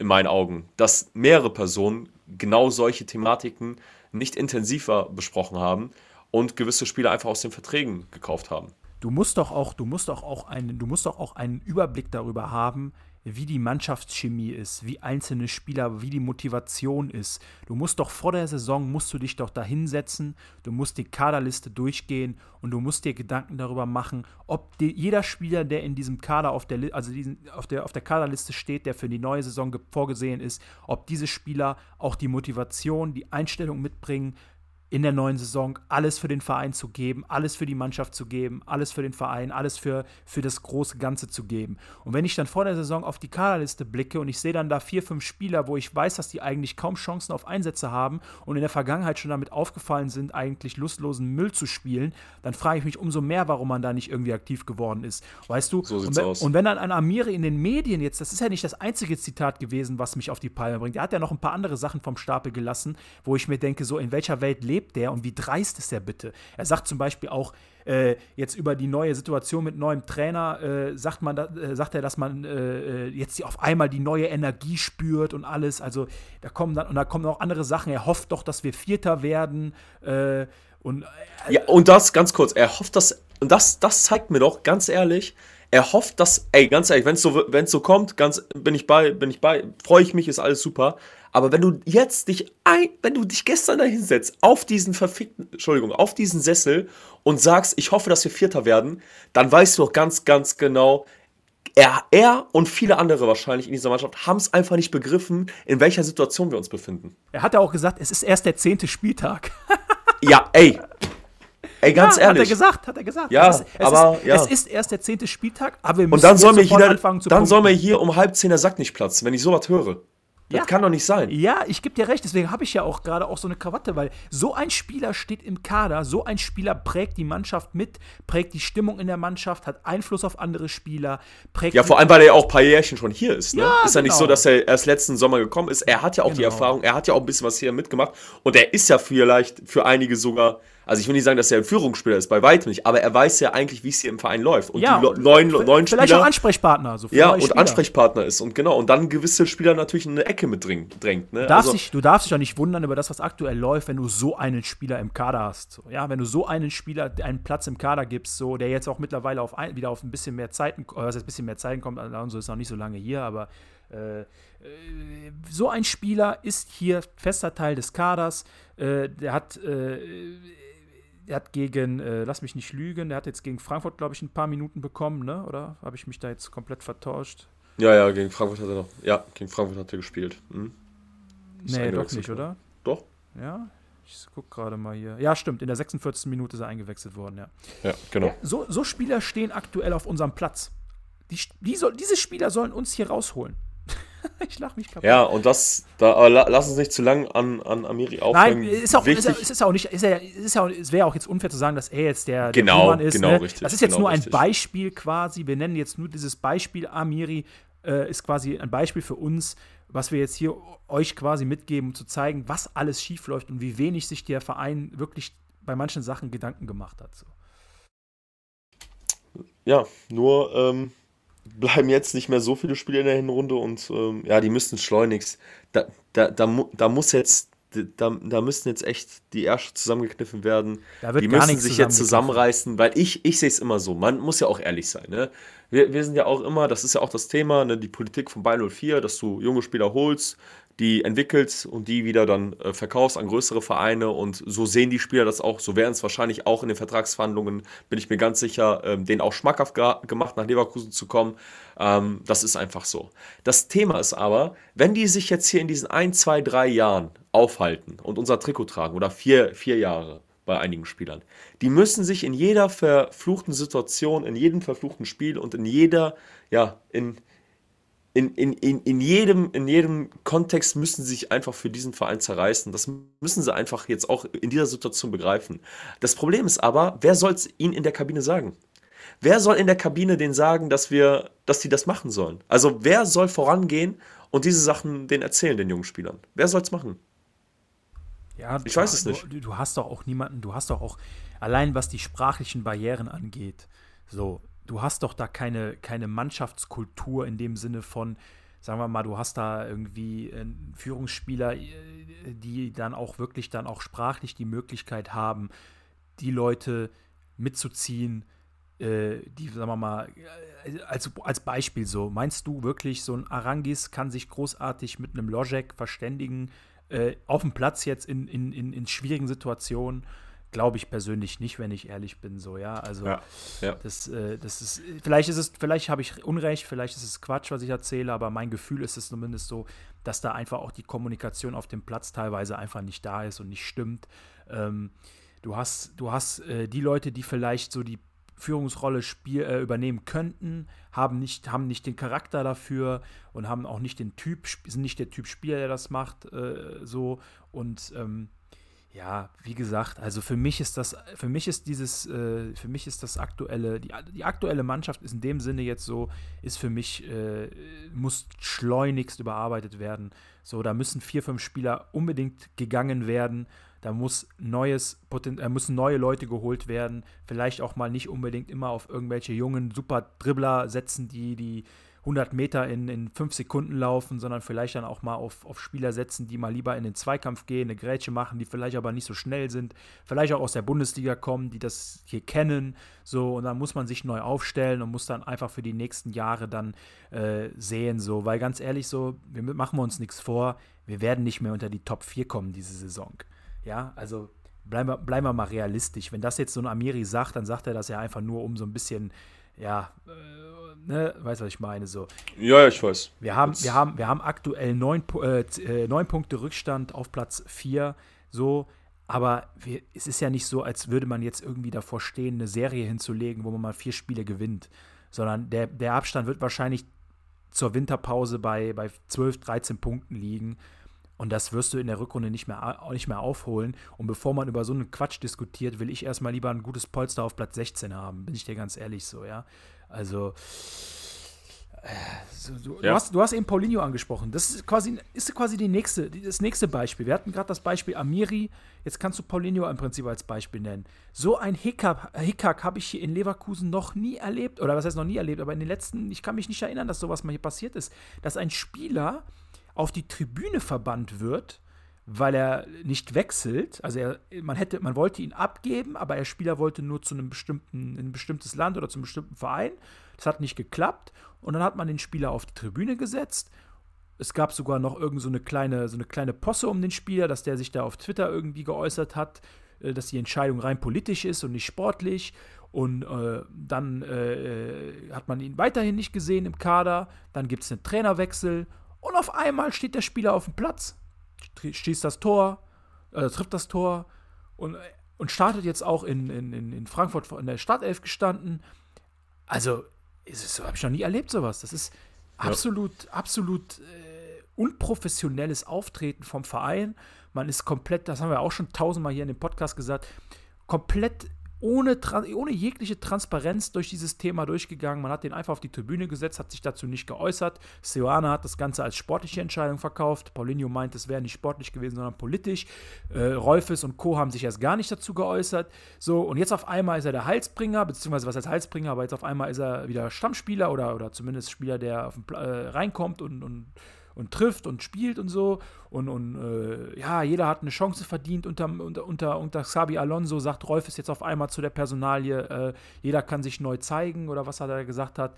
in meinen Augen, dass mehrere Personen genau solche Thematiken nicht intensiver besprochen haben und gewisse Spieler einfach aus den Verträgen gekauft haben. Du musst doch auch, du musst doch auch einen, du musst doch auch einen Überblick darüber haben, wie die Mannschaftschemie ist, wie einzelne Spieler, wie die Motivation ist. Du musst doch vor der Saison, musst du dich doch da hinsetzen, du musst die Kaderliste durchgehen und du musst dir Gedanken darüber machen, ob die, jeder Spieler, der in diesem Kader auf der, also diesen, auf, der, auf der Kaderliste steht, der für die neue Saison vorgesehen ist, ob diese Spieler auch die Motivation, die Einstellung mitbringen, in der neuen Saison alles für den Verein zu geben, alles für die Mannschaft zu geben, alles für den Verein, alles für, für das große Ganze zu geben. Und wenn ich dann vor der Saison auf die Kaderliste blicke und ich sehe dann da vier, fünf Spieler, wo ich weiß, dass die eigentlich kaum Chancen auf Einsätze haben und in der Vergangenheit schon damit aufgefallen sind, eigentlich lustlosen Müll zu spielen, dann frage ich mich umso mehr, warum man da nicht irgendwie aktiv geworden ist. Weißt du? So und, wenn, aus. und wenn dann ein Amiri in den Medien jetzt, das ist ja nicht das einzige Zitat gewesen, was mich auf die Palme bringt. Er hat ja noch ein paar andere Sachen vom Stapel gelassen, wo ich mir denke, so in welcher Welt lebt der und wie dreist ist der bitte? Er sagt zum Beispiel auch, äh, jetzt über die neue Situation mit neuem Trainer, äh, sagt, man, äh, sagt er, dass man äh, äh, jetzt auf einmal die neue Energie spürt und alles. Also da kommen dann, und da kommen auch andere Sachen. Er hofft doch, dass wir Vierter werden. Äh, und, ja, und das ganz kurz, er hofft, dass, und das, das zeigt mir doch, ganz ehrlich, er hofft, dass, ey, ganz ehrlich, wenn es so, so kommt, ganz, bin ich bei, bin ich bei, freue ich mich, ist alles super. Aber wenn du jetzt dich ein, wenn du dich gestern da hinsetzt, auf diesen verfickten, Entschuldigung, auf diesen Sessel und sagst, ich hoffe, dass wir Vierter werden, dann weißt du doch ganz, ganz genau, er, er und viele andere wahrscheinlich in dieser Mannschaft haben es einfach nicht begriffen, in welcher Situation wir uns befinden. Er hat ja auch gesagt, es ist erst der zehnte Spieltag. ja, ey, Ey, ganz ja, ehrlich. Hat er gesagt, hat er gesagt. Ja, ist, aber ist, ja. es ist erst der zehnte Spieltag, aber wir müssen Und dann soll mir hier, dann soll mir hier um halb zehn der Sack nicht platzen, wenn ich sowas höre. Das ja. kann doch nicht sein. Ja, ich gebe dir recht, deswegen habe ich ja auch gerade auch so eine Krawatte, weil so ein Spieler steht im Kader, so ein Spieler prägt die Mannschaft mit, prägt die Stimmung in der Mannschaft, hat Einfluss auf andere Spieler, prägt. Ja, vor allem, weil er ja auch ein paar Jährchen schon hier ist. Ne? Ja, ist ja genau. nicht so, dass er erst letzten Sommer gekommen ist. Er hat ja auch genau. die Erfahrung, er hat ja auch ein bisschen was hier mitgemacht und er ist ja vielleicht für einige sogar also ich will nicht sagen, dass er ein Führungsspieler ist, bei weitem nicht, aber er weiß ja eigentlich, wie es hier im Verein läuft. Und ja, die neuen, neuen Spieler. Vielleicht auch Ansprechpartner. So ja, und Spieler. Ansprechpartner ist. Und genau, und dann gewisse Spieler natürlich in eine Ecke mit drängt. Ne? Du, darfst also, dich, du darfst dich ja nicht wundern über das, was aktuell läuft, wenn du so einen Spieler im Kader hast. Ja, wenn du so einen Spieler einen Platz im Kader gibst, so, der jetzt auch mittlerweile auf ein, wieder auf ein bisschen mehr Zeiten, äh, was ein bisschen mehr Zeiten kommt, Alonso ist noch nicht so lange hier, aber äh, äh, so ein Spieler ist hier fester Teil des Kaders. Äh, der hat äh, er hat gegen, äh, lass mich nicht lügen, er hat jetzt gegen Frankfurt, glaube ich, ein paar Minuten bekommen, ne? Oder habe ich mich da jetzt komplett vertauscht? Ja, ja, gegen Frankfurt hat er noch. Ja, gegen Frankfurt hat er gespielt. Hm. Nee, doch nicht, oder? Doch. Ja? Ich gucke gerade mal hier. Ja, stimmt. In der 46. Minute ist er eingewechselt worden, ja. Ja, genau. Ja, so, so Spieler stehen aktuell auf unserem Platz. Die, die soll, diese Spieler sollen uns hier rausholen. [LAUGHS] ich lach mich kaputt. Ja, und das, da, lass uns nicht zu lang an, an Amiri aufhängen. Nein, ist auch, ist, ist, auch nicht, ist ja, ist ja, es wäre auch jetzt unfair zu sagen, dass er jetzt der, genau, der ist. Genau, ne? richtig. Das ist jetzt genau nur ein richtig. Beispiel quasi. Wir nennen jetzt nur dieses Beispiel. Amiri äh, ist quasi ein Beispiel für uns, was wir jetzt hier euch quasi mitgeben, um zu zeigen, was alles schiefläuft und wie wenig sich der Verein wirklich bei manchen Sachen Gedanken gemacht hat. So. Ja, nur ähm, bleiben jetzt nicht mehr so viele Spiele in der Hinrunde und ähm, ja, die müssten schleunigst. Da, da, da, da muss jetzt, da, da müssten jetzt echt die Ärsche zusammengekniffen werden. die müssen sich jetzt zusammenreißen, weil ich, ich sehe es immer so. Man muss ja auch ehrlich sein. Ne? Wir, wir sind ja auch immer, das ist ja auch das Thema, ne, die Politik von Bayern 04, dass du junge Spieler holst, die entwickelst und die wieder dann äh, verkaufst an größere Vereine und so sehen die Spieler das auch, so werden es wahrscheinlich auch in den Vertragsverhandlungen, bin ich mir ganz sicher, ähm, denen auch schmackhaft gemacht, nach Leverkusen zu kommen. Ähm, das ist einfach so. Das Thema ist aber, wenn die sich jetzt hier in diesen ein, zwei, drei Jahren aufhalten und unser Trikot tragen oder vier, vier Jahre, bei einigen Spielern. Die müssen sich in jeder verfluchten Situation, in jedem verfluchten Spiel und in jeder, ja, in, in, in, in, in, jedem, in jedem Kontext müssen sie sich einfach für diesen Verein zerreißen. Das müssen sie einfach jetzt auch in dieser Situation begreifen. Das Problem ist aber, wer soll es ihnen in der Kabine sagen? Wer soll in der Kabine denen sagen, dass wir, dass die das machen sollen? Also wer soll vorangehen und diese Sachen denen erzählen, den jungen Spielern? Wer soll es machen? Ja, ich weiß es nicht. Du, du, hast doch auch niemanden, du hast doch auch, allein was die sprachlichen Barrieren angeht, so, du hast doch da keine, keine Mannschaftskultur in dem Sinne von, sagen wir mal, du hast da irgendwie Führungsspieler, äh, die dann auch wirklich dann auch sprachlich die Möglichkeit haben, die Leute mitzuziehen, äh, die, sagen wir mal, äh, als, als Beispiel so, meinst du wirklich, so ein Arangis kann sich großartig mit einem Lojek verständigen, äh, auf dem Platz jetzt in, in, in, in schwierigen Situationen? Glaube ich persönlich nicht, wenn ich ehrlich bin, so, ja. Also ja, ja. Das, äh, das ist, vielleicht ist es, vielleicht habe ich Unrecht, vielleicht ist es Quatsch, was ich erzähle, aber mein Gefühl ist es zumindest so, dass da einfach auch die Kommunikation auf dem Platz teilweise einfach nicht da ist und nicht stimmt. Ähm, du hast, du hast äh, die Leute, die vielleicht so die Führungsrolle spiel, äh, übernehmen könnten, haben nicht, haben nicht den Charakter dafür und haben auch nicht den Typ, sind nicht der Typ Spieler, der das macht, äh, so. Und ähm, ja, wie gesagt, also für mich ist das, für mich ist dieses, äh, für mich ist das aktuelle, die, die aktuelle Mannschaft ist in dem Sinne jetzt so, ist für mich, äh, muss schleunigst überarbeitet werden. So, da müssen vier, fünf Spieler unbedingt gegangen werden. Da muss neues äh, müssen neue Leute geholt werden. Vielleicht auch mal nicht unbedingt immer auf irgendwelche jungen Super Dribbler setzen, die die 100 Meter in, in 5 Sekunden laufen, sondern vielleicht dann auch mal auf, auf Spieler setzen, die mal lieber in den Zweikampf gehen, eine Grätsche machen, die vielleicht aber nicht so schnell sind, vielleicht auch aus der Bundesliga kommen, die das hier kennen. So, und dann muss man sich neu aufstellen und muss dann einfach für die nächsten Jahre dann äh, sehen. So, weil ganz ehrlich, so, wir machen wir uns nichts vor, wir werden nicht mehr unter die Top 4 kommen diese Saison. Ja, also bleiben wir, bleiben wir mal realistisch. Wenn das jetzt so ein Amiri sagt, dann sagt er das ja einfach nur, um so ein bisschen, ja, äh, ne, weißt du, was ich meine? So. Ja, ich weiß. Wir haben, wir haben, wir haben aktuell neun, äh, äh, neun Punkte Rückstand auf Platz 4, so. Aber wir, es ist ja nicht so, als würde man jetzt irgendwie davor stehen, eine Serie hinzulegen, wo man mal vier Spiele gewinnt. Sondern der, der Abstand wird wahrscheinlich zur Winterpause bei, bei 12, 13 Punkten liegen. Und das wirst du in der Rückrunde nicht mehr, nicht mehr aufholen. Und bevor man über so einen Quatsch diskutiert, will ich erstmal lieber ein gutes Polster auf Platz 16 haben. Bin ich dir ganz ehrlich so, ja. Also. Äh, so, du, ja. du, hast, du hast eben Paulinho angesprochen. Das ist quasi, ist quasi die nächste, das nächste Beispiel. Wir hatten gerade das Beispiel Amiri. Jetzt kannst du Paulinho im Prinzip als Beispiel nennen. So ein Hickhack, Hickhack habe ich hier in Leverkusen noch nie erlebt. Oder was heißt noch nie erlebt? Aber in den letzten, ich kann mich nicht erinnern, dass sowas mal hier passiert ist. Dass ein Spieler auf die Tribüne verbannt wird, weil er nicht wechselt. Also er, man hätte, man wollte ihn abgeben, aber der Spieler wollte nur zu einem bestimmten, in ein bestimmtes Land oder zu einem bestimmten Verein. Das hat nicht geklappt. Und dann hat man den Spieler auf die Tribüne gesetzt. Es gab sogar noch irgend so eine kleine, so eine kleine Posse um den Spieler, dass der sich da auf Twitter irgendwie geäußert hat, äh, dass die Entscheidung rein politisch ist und nicht sportlich. Und äh, dann äh, hat man ihn weiterhin nicht gesehen im Kader. Dann gibt es einen Trainerwechsel und auf einmal steht der Spieler auf dem Platz, schießt das Tor, äh, trifft das Tor und, und startet jetzt auch in, in, in Frankfurt in der Startelf gestanden. Also, so habe ich noch nie erlebt, sowas. Das ist absolut, ja. absolut äh, unprofessionelles Auftreten vom Verein. Man ist komplett, das haben wir auch schon tausendmal hier in dem Podcast gesagt, komplett ohne, ohne jegliche Transparenz durch dieses Thema durchgegangen. Man hat den einfach auf die Tribüne gesetzt, hat sich dazu nicht geäußert. Seoane hat das Ganze als sportliche Entscheidung verkauft. Paulinho meint, es wäre nicht sportlich gewesen, sondern politisch. Äh, Rolfes und Co. haben sich erst gar nicht dazu geäußert. So, und jetzt auf einmal ist er der Heilsbringer, beziehungsweise was heißt Heilsbringer, aber jetzt auf einmal ist er wieder Stammspieler oder, oder zumindest Spieler, der auf den, äh, reinkommt und, und und trifft und spielt und so. Und, und äh, ja, jeder hat eine Chance verdient unter, unter, unter, unter Xabi Alonso, sagt Rolf ist jetzt auf einmal zu der Personalie, äh, jeder kann sich neu zeigen oder was er da gesagt hat.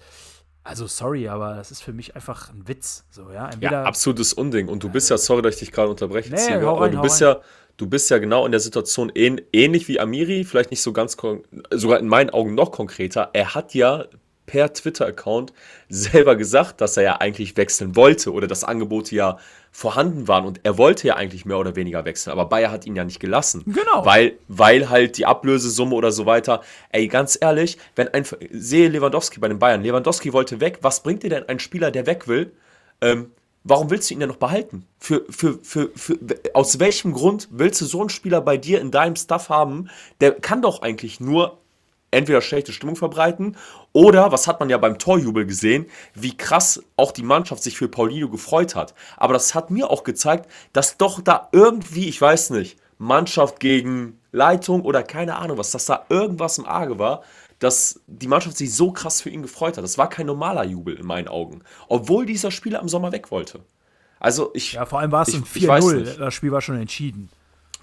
Also sorry, aber das ist für mich einfach ein Witz. So, ja? ja, absolutes Unding. Und du bist ja, sorry, dass ich dich gerade unterbreche, nee, Ziege, aber du bist ja, du bist ja genau in der Situation ähnlich wie Amiri, vielleicht nicht so ganz, sogar in meinen Augen noch konkreter. Er hat ja per Twitter-Account selber gesagt, dass er ja eigentlich wechseln wollte oder dass Angebote ja vorhanden waren und er wollte ja eigentlich mehr oder weniger wechseln, aber Bayer hat ihn ja nicht gelassen. Genau. Weil, weil halt die Ablösesumme oder so weiter, ey, ganz ehrlich, wenn ein, sehe Lewandowski bei den Bayern, Lewandowski wollte weg, was bringt dir denn ein Spieler, der weg will? Ähm, warum willst du ihn denn noch behalten? Für, für, für, für, aus welchem Grund willst du so einen Spieler bei dir in deinem Stuff haben? Der kann doch eigentlich nur entweder schlechte Stimmung verbreiten oder, was hat man ja beim Torjubel gesehen, wie krass auch die Mannschaft sich für Paulinho gefreut hat. Aber das hat mir auch gezeigt, dass doch da irgendwie, ich weiß nicht, Mannschaft gegen Leitung oder keine Ahnung was, dass da irgendwas im Arge war, dass die Mannschaft sich so krass für ihn gefreut hat. Das war kein normaler Jubel in meinen Augen, obwohl dieser Spieler im Sommer weg wollte. Also ich. Ja, vor allem war es ein 4-0. Das Spiel war schon entschieden.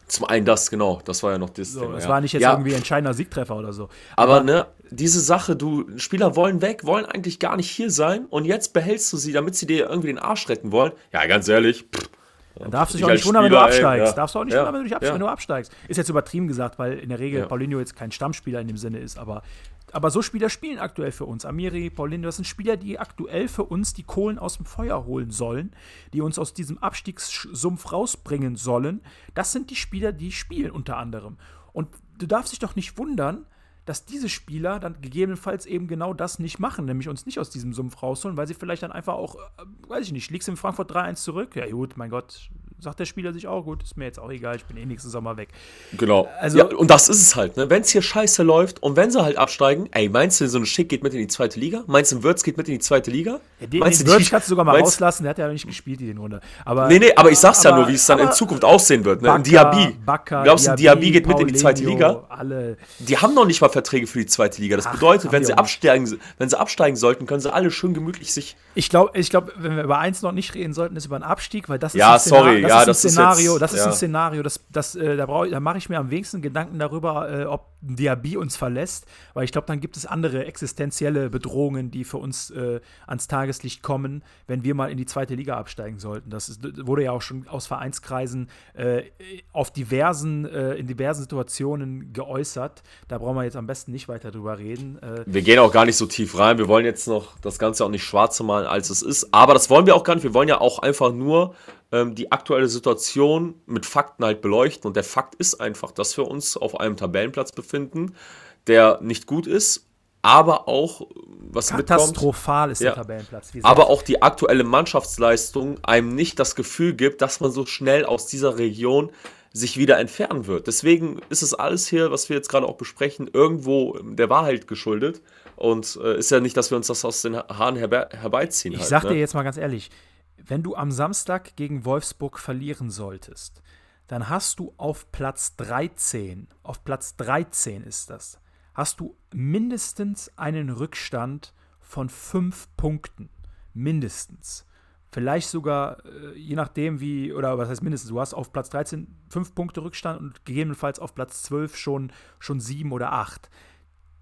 Zum einen das, genau. Das war ja noch das so, Thema. Es ja. war nicht jetzt ja. irgendwie entscheidender Siegtreffer oder so. Aber, Aber, ne, diese Sache, du, Spieler wollen weg, wollen eigentlich gar nicht hier sein und jetzt behältst du sie, damit sie dir irgendwie den Arsch retten wollen. Ja, ganz ehrlich. Pff, dann darfst du dich auch nicht wundern, wenn du absteigst. Ja. Darfst du auch nicht ja. wundern, wenn du, absteigst, wenn du absteigst. Ist jetzt übertrieben gesagt, weil in der Regel Paulinho jetzt kein Stammspieler in dem Sinne ist, aber aber so Spieler spielen aktuell für uns. Amiri, Paulinho, das sind Spieler, die aktuell für uns die Kohlen aus dem Feuer holen sollen, die uns aus diesem Abstiegssumpf rausbringen sollen. Das sind die Spieler, die spielen unter anderem. Und du darfst dich doch nicht wundern, dass diese Spieler dann gegebenenfalls eben genau das nicht machen, nämlich uns nicht aus diesem Sumpf rausholen, weil sie vielleicht dann einfach auch, äh, weiß ich nicht, liegst in Frankfurt 3-1 zurück. Ja, gut, mein Gott, sagt der Spieler sich auch, gut, ist mir jetzt auch egal, ich bin eh nächsten Sommer weg. Genau. Also, ja, und das ist es halt, ne? Wenn es hier scheiße läuft und wenn sie halt absteigen, ey, meinst du, so ein Schick geht mit in die zweite Liga? Meinst du, ein Würz geht mit in die zweite Liga? Ja, den, meinst den du, Würz kannst du sogar mal rauslassen, der hat ja noch nicht gespielt, die Runde. Aber, nee, nee, aber ich sag's aber, ja nur, wie es dann in Zukunft aussehen wird, ne? Baka, ein Diaby. Baka, Glaubst du, ein Diaby geht mit in die zweite Liga? Alle. Die haben noch nicht mal Verträge für die zweite Liga. Das Ach, bedeutet, wenn sie absteigen, wenn sie absteigen sollten, können sie alle schön gemütlich sich. Ich glaube, ich glaub, wenn wir über eins noch nicht reden sollten, ist über einen Abstieg, weil das ist ja, sorry, das ja, ist das ein Szenario, Szenario, das ist ja. ein Szenario, das, das, äh, da, da mache ich mir am wenigsten Gedanken darüber, äh, ob ein Diaby uns verlässt, weil ich glaube, dann gibt es andere existenzielle Bedrohungen, die für uns äh, ans Tageslicht kommen, wenn wir mal in die zweite Liga absteigen sollten. Das ist, wurde ja auch schon aus Vereinskreisen äh, auf diversen, äh, in diversen Situationen geäußert. Da brauchen wir jetzt am besten nicht weiter drüber reden. Äh. wir gehen auch gar nicht so tief rein. Wir wollen jetzt noch das Ganze auch nicht schwarzer malen, als es ist. Aber das wollen wir auch gar nicht. Wir wollen ja auch einfach nur ähm, die aktuelle Situation mit Fakten halt beleuchten. Und der Fakt ist einfach, dass wir uns auf einem Tabellenplatz befinden, der nicht gut ist, aber auch was Katastrophal mitkommt, ist der ja, Tabellenplatz. aber auch die aktuelle Mannschaftsleistung einem nicht das Gefühl gibt, dass man so schnell aus dieser Region sich wieder entfernen wird. Deswegen ist es alles hier, was wir jetzt gerade auch besprechen, irgendwo der Wahrheit geschuldet. Und äh, ist ja nicht, dass wir uns das aus den Haaren herbe herbeiziehen. Ich halt, sag ne? dir jetzt mal ganz ehrlich, wenn du am Samstag gegen Wolfsburg verlieren solltest, dann hast du auf Platz 13, auf Platz 13 ist das, hast du mindestens einen Rückstand von fünf Punkten. Mindestens. Vielleicht sogar, äh, je nachdem wie, oder was heißt mindestens, du hast auf Platz 13 fünf Punkte Rückstand und gegebenenfalls auf Platz 12 schon, schon sieben oder acht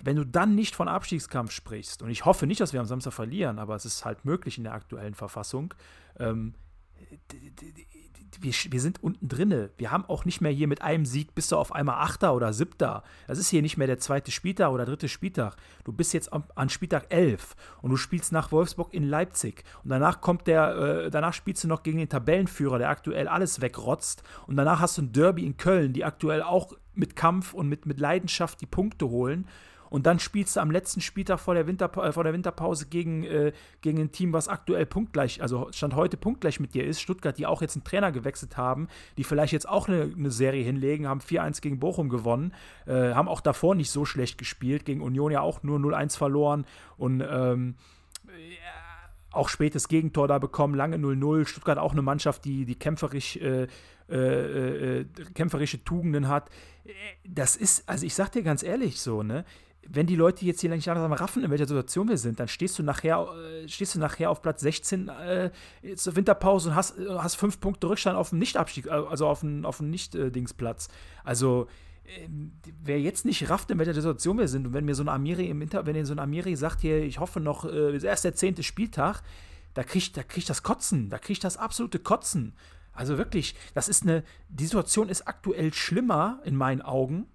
wenn du dann nicht von Abstiegskampf sprichst, und ich hoffe nicht, dass wir am Samstag verlieren, aber es ist halt möglich in der aktuellen Verfassung, ähm, wir, wir sind unten drinne. Wir haben auch nicht mehr hier mit einem Sieg bist du auf einmal Achter oder Siebter. Das ist hier nicht mehr der zweite Spieltag oder dritte Spieltag. Du bist jetzt an, Spieltag 11 und du spielst nach Wolfsburg in Leipzig. Und danach kommt der, äh, danach spielst du noch gegen den Tabellenführer, der aktuell alles wegrotzt. Und danach hast du ein Derby in Köln, die aktuell auch mit Kampf und mit, mit Leidenschaft die Punkte holen. Und dann spielst du am letzten Spieltag vor der, Winter, äh, vor der Winterpause gegen, äh, gegen ein Team, was aktuell punktgleich, also Stand heute punktgleich mit dir ist. Stuttgart, die auch jetzt einen Trainer gewechselt haben, die vielleicht jetzt auch eine, eine Serie hinlegen, haben 4-1 gegen Bochum gewonnen, äh, haben auch davor nicht so schlecht gespielt, gegen Union ja auch nur 0-1 verloren und ähm, auch spätes Gegentor da bekommen, lange 0-0. Stuttgart auch eine Mannschaft, die, die kämpferisch, äh, äh, äh, kämpferische Tugenden hat. Das ist, also ich sag dir ganz ehrlich so, ne? Wenn die Leute jetzt hier nicht langsam raffen, in welcher Situation wir sind, dann stehst du nachher, äh, stehst du nachher auf Platz 16 äh, zur Winterpause und hast, äh, hast fünf Punkte Rückstand auf dem Nicht-Abstieg, äh, also auf dem, auf Nicht-Dingsplatz. Also äh, wer jetzt nicht rafft, in welcher Situation wir sind, und wenn mir so ein Amiri im Inter, wenn so ein Amiri sagt, hier, ich hoffe noch, äh, erst der zehnte Spieltag, da kriegt da krieg das Kotzen, da kriegt das absolute Kotzen. Also wirklich, das ist eine, die Situation ist aktuell schlimmer in meinen Augen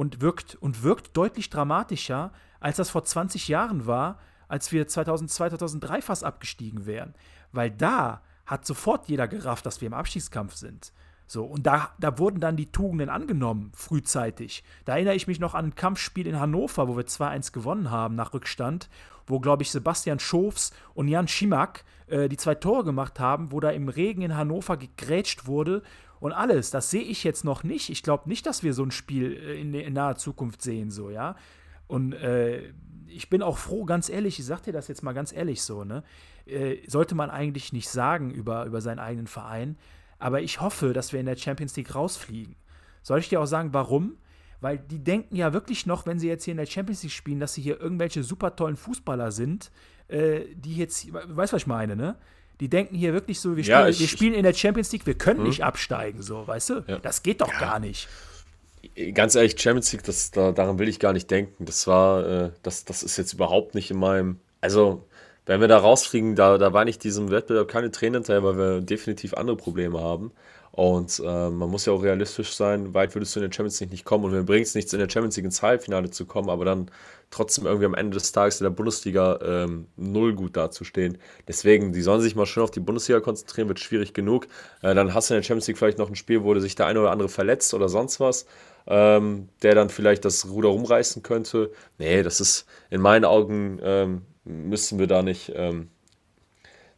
und wirkt, und wirkt deutlich dramatischer, als das vor 20 Jahren war, als wir 2002, 2003 fast abgestiegen wären. Weil da hat sofort jeder gerafft, dass wir im Abstiegskampf sind. So, und da, da wurden dann die Tugenden angenommen, frühzeitig. Da erinnere ich mich noch an ein Kampfspiel in Hannover, wo wir 2-1 gewonnen haben nach Rückstand, wo, glaube ich, Sebastian Schofs und Jan Schimak äh, die zwei Tore gemacht haben, wo da im Regen in Hannover gegrätscht wurde und alles. Das sehe ich jetzt noch nicht. Ich glaube nicht, dass wir so ein Spiel äh, in, in naher Zukunft sehen, so, ja. Und äh, ich bin auch froh, ganz ehrlich, ich sag dir das jetzt mal ganz ehrlich so, ne? Äh, sollte man eigentlich nicht sagen über, über seinen eigenen Verein. Aber ich hoffe, dass wir in der Champions League rausfliegen. Soll ich dir auch sagen, warum? Weil die denken ja wirklich noch, wenn sie jetzt hier in der Champions League spielen, dass sie hier irgendwelche super tollen Fußballer sind, äh, die jetzt, weißt du, was ich meine, ne? Die denken hier wirklich so, wir spielen, ja, ich, wir spielen in der Champions League, wir können hm. nicht absteigen, so, weißt du? Ja. Das geht doch ja. gar nicht. Ganz ehrlich, Champions League, das, da, daran will ich gar nicht denken. Das war, äh, das, das ist jetzt überhaupt nicht in meinem, also wenn wir da rausfliegen, da, da war nicht diesem Wettbewerb keine Tränen hinterher, weil wir definitiv andere Probleme haben. Und äh, man muss ja auch realistisch sein, weit würdest du in der Champions League nicht kommen und mir bringt es nichts, in der Champions League ins Halbfinale zu kommen, aber dann trotzdem irgendwie am Ende des Tages in der Bundesliga ähm, null gut dazustehen. Deswegen, die sollen sich mal schön auf die Bundesliga konzentrieren, wird schwierig genug. Äh, dann hast du in der Champions League vielleicht noch ein Spiel, wo sich der eine oder andere verletzt oder sonst was, ähm, der dann vielleicht das Ruder rumreißen könnte. Nee, das ist in meinen Augen, ähm, müssen wir da nicht, ähm,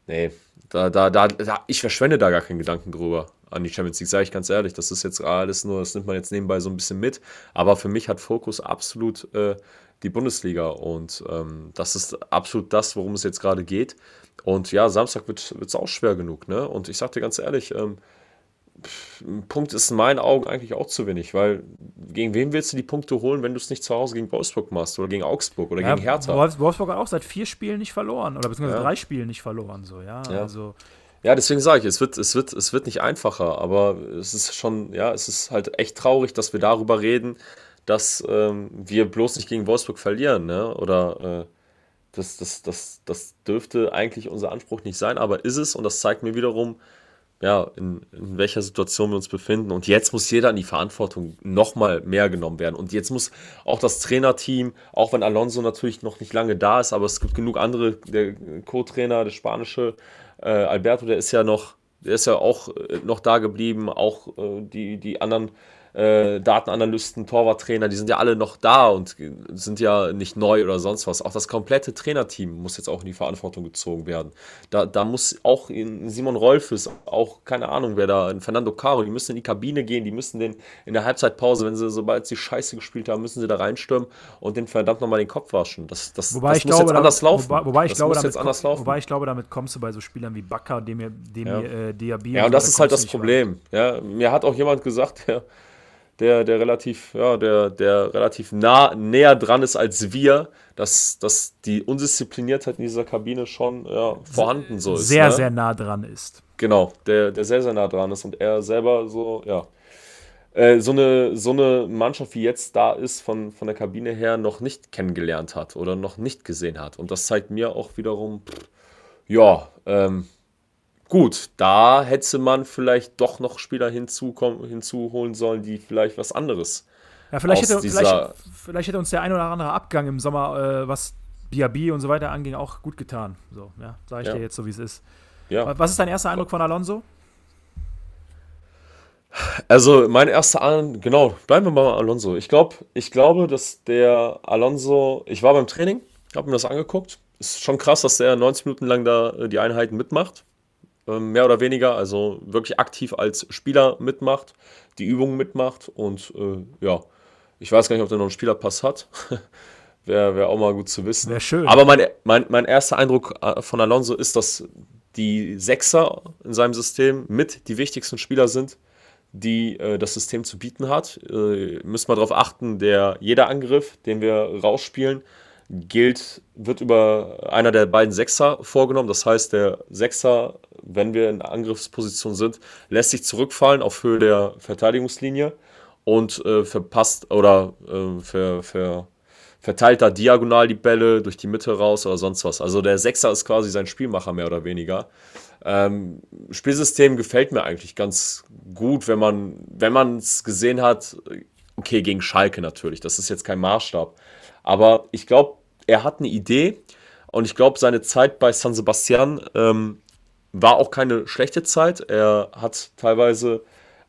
nee, da, da, da, da, ich verschwende da gar keinen Gedanken drüber an die Champions League, sage ich ganz ehrlich. Das ist jetzt alles nur, das nimmt man jetzt nebenbei so ein bisschen mit. Aber für mich hat Fokus absolut äh, die Bundesliga und ähm, das ist absolut das, worum es jetzt gerade geht. Und ja, Samstag wird es auch schwer genug. Ne? Und ich sage dir ganz ehrlich, ähm, ein Punkt ist in meinen Augen eigentlich auch zu wenig, weil gegen wen willst du die Punkte holen, wenn du es nicht zu Hause gegen Wolfsburg machst oder gegen Augsburg oder ja, gegen Hertha? Wolfsburg hat auch seit vier Spielen nicht verloren oder beziehungsweise ja. drei Spielen nicht verloren. So, ja, ja. Also ja, deswegen sage ich, es wird, es, wird, es wird nicht einfacher, aber es ist schon, ja, es ist halt echt traurig, dass wir darüber reden, dass ähm, wir bloß nicht gegen Wolfsburg verlieren, ne? Oder äh, das, das, das, das dürfte eigentlich unser Anspruch nicht sein, aber ist es und das zeigt mir wiederum, ja, in, in welcher Situation wir uns befinden. Und jetzt muss jeder in die Verantwortung nochmal mehr genommen werden. Und jetzt muss auch das Trainerteam, auch wenn Alonso natürlich noch nicht lange da ist, aber es gibt genug andere, der Co-Trainer, der spanische äh, Alberto, der ist ja noch, der ist ja auch äh, noch da geblieben, auch äh, die, die anderen äh, Datenanalysten, Torwarttrainer, die sind ja alle noch da und sind ja nicht neu oder sonst was. Auch das komplette Trainerteam muss jetzt auch in die Verantwortung gezogen werden. Da, da muss auch Simon Rolfes, auch keine Ahnung, wer da, Fernando Caro, die müssen in die Kabine gehen, die müssen den in der Halbzeitpause, wenn sie, sobald sie Scheiße gespielt haben, müssen sie da reinstürmen und den verdammt nochmal den Kopf waschen. Das, das, wobei das ich muss glaube, jetzt anders damit, laufen. Wobei, wobei ich das glaube, damit, anders laufen. Wobei ich glaube, damit kommst du bei so Spielern wie Bakker, dem, dem ja. äh, Diaby. Ja, und das ist halt das Problem. Ja, mir hat auch jemand gesagt, ja, der, der relativ, ja, der, der relativ nah, näher dran ist als wir, dass, dass die Undiszipliniertheit in dieser Kabine schon ja, vorhanden so ist. Sehr, ne? sehr nah dran ist. Genau, der, der sehr, sehr nah dran ist und er selber so, ja. Äh, so, eine, so eine Mannschaft wie jetzt da ist, von, von der Kabine her noch nicht kennengelernt hat oder noch nicht gesehen hat. Und das zeigt mir auch wiederum, pff, ja, ähm, gut, da hätte man vielleicht doch noch Spieler hinzuholen sollen, die vielleicht was anderes. Ja, vielleicht, hätte, vielleicht, vielleicht hätte uns der ein oder andere Abgang im Sommer, äh, was Diaby und so weiter anging, auch gut getan. So, ja, sage ich ja. dir jetzt so, wie es ist. Ja. Was ist dein erster Eindruck von Alonso? Also, mein erster Eindruck, genau, bleiben wir mal bei Alonso. Ich, glaub, ich glaube, dass der Alonso, ich war beim Training, habe mir das angeguckt. Ist schon krass, dass der 90 Minuten lang da äh, die Einheiten mitmacht. Ähm, mehr oder weniger, also wirklich aktiv als Spieler mitmacht, die Übungen mitmacht und äh, ja, ich weiß gar nicht, ob der noch einen Spielerpass hat. [LAUGHS] Wäre wär auch mal gut zu wissen. Wäre schön. Aber mein, mein, mein erster Eindruck äh, von Alonso ist, dass die Sechser in seinem System mit die wichtigsten Spieler sind, die äh, das System zu bieten hat. Äh, müssen wir darauf achten, der, jeder Angriff, den wir rausspielen, gilt, wird über einer der beiden Sechser vorgenommen. Das heißt, der Sechser, wenn wir in Angriffsposition sind, lässt sich zurückfallen auf Höhe der Verteidigungslinie und äh, verpasst oder äh, ver, ver, verteilt da diagonal die Bälle durch die Mitte raus oder sonst was. Also der Sechser ist quasi sein Spielmacher mehr oder weniger. Ähm, Spielsystem gefällt mir eigentlich ganz gut, wenn man wenn es gesehen hat. Okay, gegen Schalke natürlich. Das ist jetzt kein Maßstab. Aber ich glaube, er hat eine Idee und ich glaube, seine Zeit bei San Sebastian ähm, war auch keine schlechte Zeit. Er hat teilweise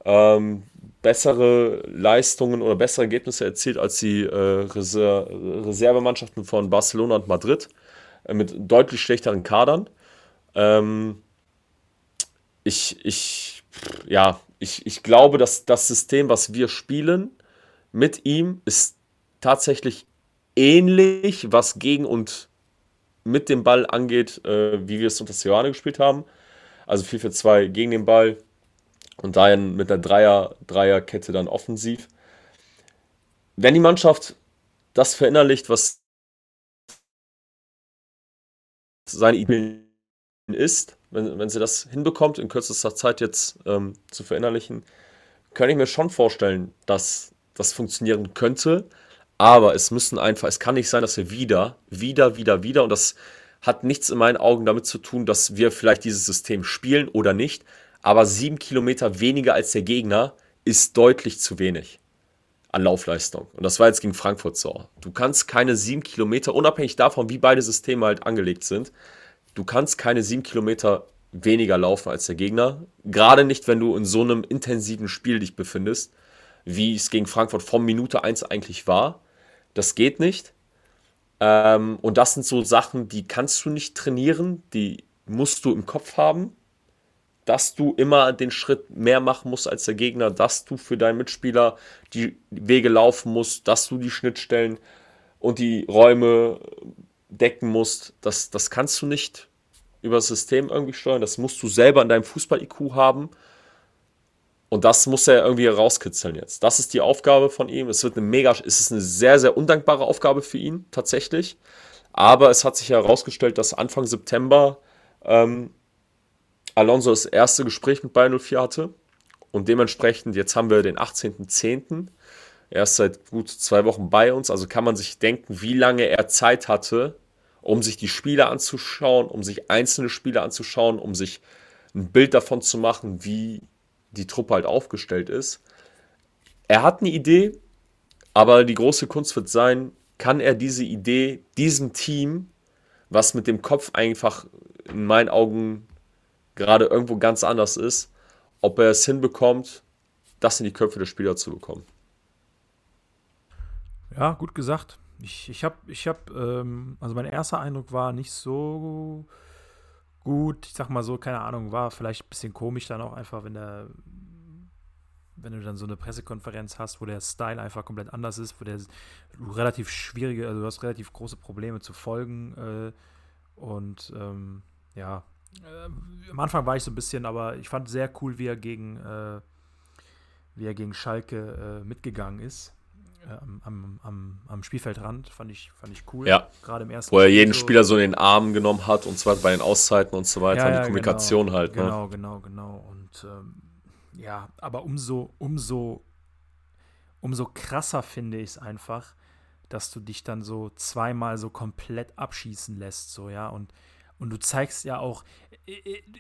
ähm, bessere Leistungen oder bessere Ergebnisse erzielt als die äh, Reser Reservemannschaften von Barcelona und Madrid äh, mit deutlich schlechteren Kadern. Ähm, ich, ich, ja, ich, ich glaube, dass das System, was wir spielen mit ihm, ist tatsächlich ähnlich, was gegen und mit dem Ball angeht, äh, wie wir es unter Seoane gespielt haben. Also 4 für 2 gegen den Ball und dahin mit der Dreier, Dreierkette dann offensiv. Wenn die Mannschaft das verinnerlicht, was seine Idee ist, wenn, wenn sie das hinbekommt, in kürzester Zeit jetzt ähm, zu verinnerlichen, kann ich mir schon vorstellen, dass das funktionieren könnte. Aber es müssen einfach, es kann nicht sein, dass wir wieder, wieder, wieder, wieder, und das hat nichts in meinen Augen damit zu tun, dass wir vielleicht dieses System spielen oder nicht, aber sieben Kilometer weniger als der Gegner ist deutlich zu wenig an Laufleistung. Und das war jetzt gegen Frankfurt so. Du kannst keine sieben Kilometer, unabhängig davon, wie beide Systeme halt angelegt sind, du kannst keine sieben Kilometer weniger laufen als der Gegner. Gerade nicht, wenn du in so einem intensiven Spiel dich befindest, wie es gegen Frankfurt von Minute 1 eigentlich war. Das geht nicht. Ähm, und das sind so Sachen, die kannst du nicht trainieren, die musst du im Kopf haben, dass du immer den Schritt mehr machen musst als der Gegner, dass du für deinen Mitspieler die Wege laufen musst, dass du die Schnittstellen und die Räume decken musst. Das, das kannst du nicht über das System irgendwie steuern. Das musst du selber in deinem Fußball-IQ haben. Und das muss er irgendwie rauskitzeln jetzt. Das ist die Aufgabe von ihm. Es wird eine mega, es ist eine sehr, sehr undankbare Aufgabe für ihn, tatsächlich. Aber es hat sich herausgestellt, dass Anfang September ähm, Alonso das erste Gespräch mit Bayern 04 hatte. Und dementsprechend, jetzt haben wir den 18.10. Er ist seit gut zwei Wochen bei uns. Also kann man sich denken, wie lange er Zeit hatte, um sich die Spiele anzuschauen, um sich einzelne Spiele anzuschauen, um sich ein Bild davon zu machen, wie die Truppe halt aufgestellt ist. Er hat eine Idee, aber die große Kunst wird sein, kann er diese Idee, diesem Team, was mit dem Kopf einfach in meinen Augen gerade irgendwo ganz anders ist, ob er es hinbekommt, das in die Köpfe der Spieler zu bekommen. Ja, gut gesagt. Ich, ich habe, ich hab, ähm, also mein erster Eindruck war nicht so gut. Ich sag mal so, keine Ahnung, war vielleicht ein bisschen komisch dann auch einfach, wenn der, wenn du dann so eine Pressekonferenz hast, wo der Style einfach komplett anders ist, wo der relativ schwierige, also du hast relativ große Probleme zu folgen äh, und ähm, ja, äh, am Anfang war ich so ein bisschen, aber ich fand sehr cool, wie er gegen, äh, wie er gegen Schalke äh, mitgegangen ist. Äh, am, am, am, Spielfeldrand fand ich, fand ich cool. Ja. Gerade im ersten Wo er jeden so Spieler so in den Arm genommen hat und zwar bei den Auszeiten und so weiter, ja, ja, die Kommunikation genau, halt. Ne? Genau, genau, genau. Und ähm, ja, aber umso, umso, umso krasser finde ich es einfach, dass du dich dann so zweimal so komplett abschießen lässt, so, ja. Und und du zeigst ja auch,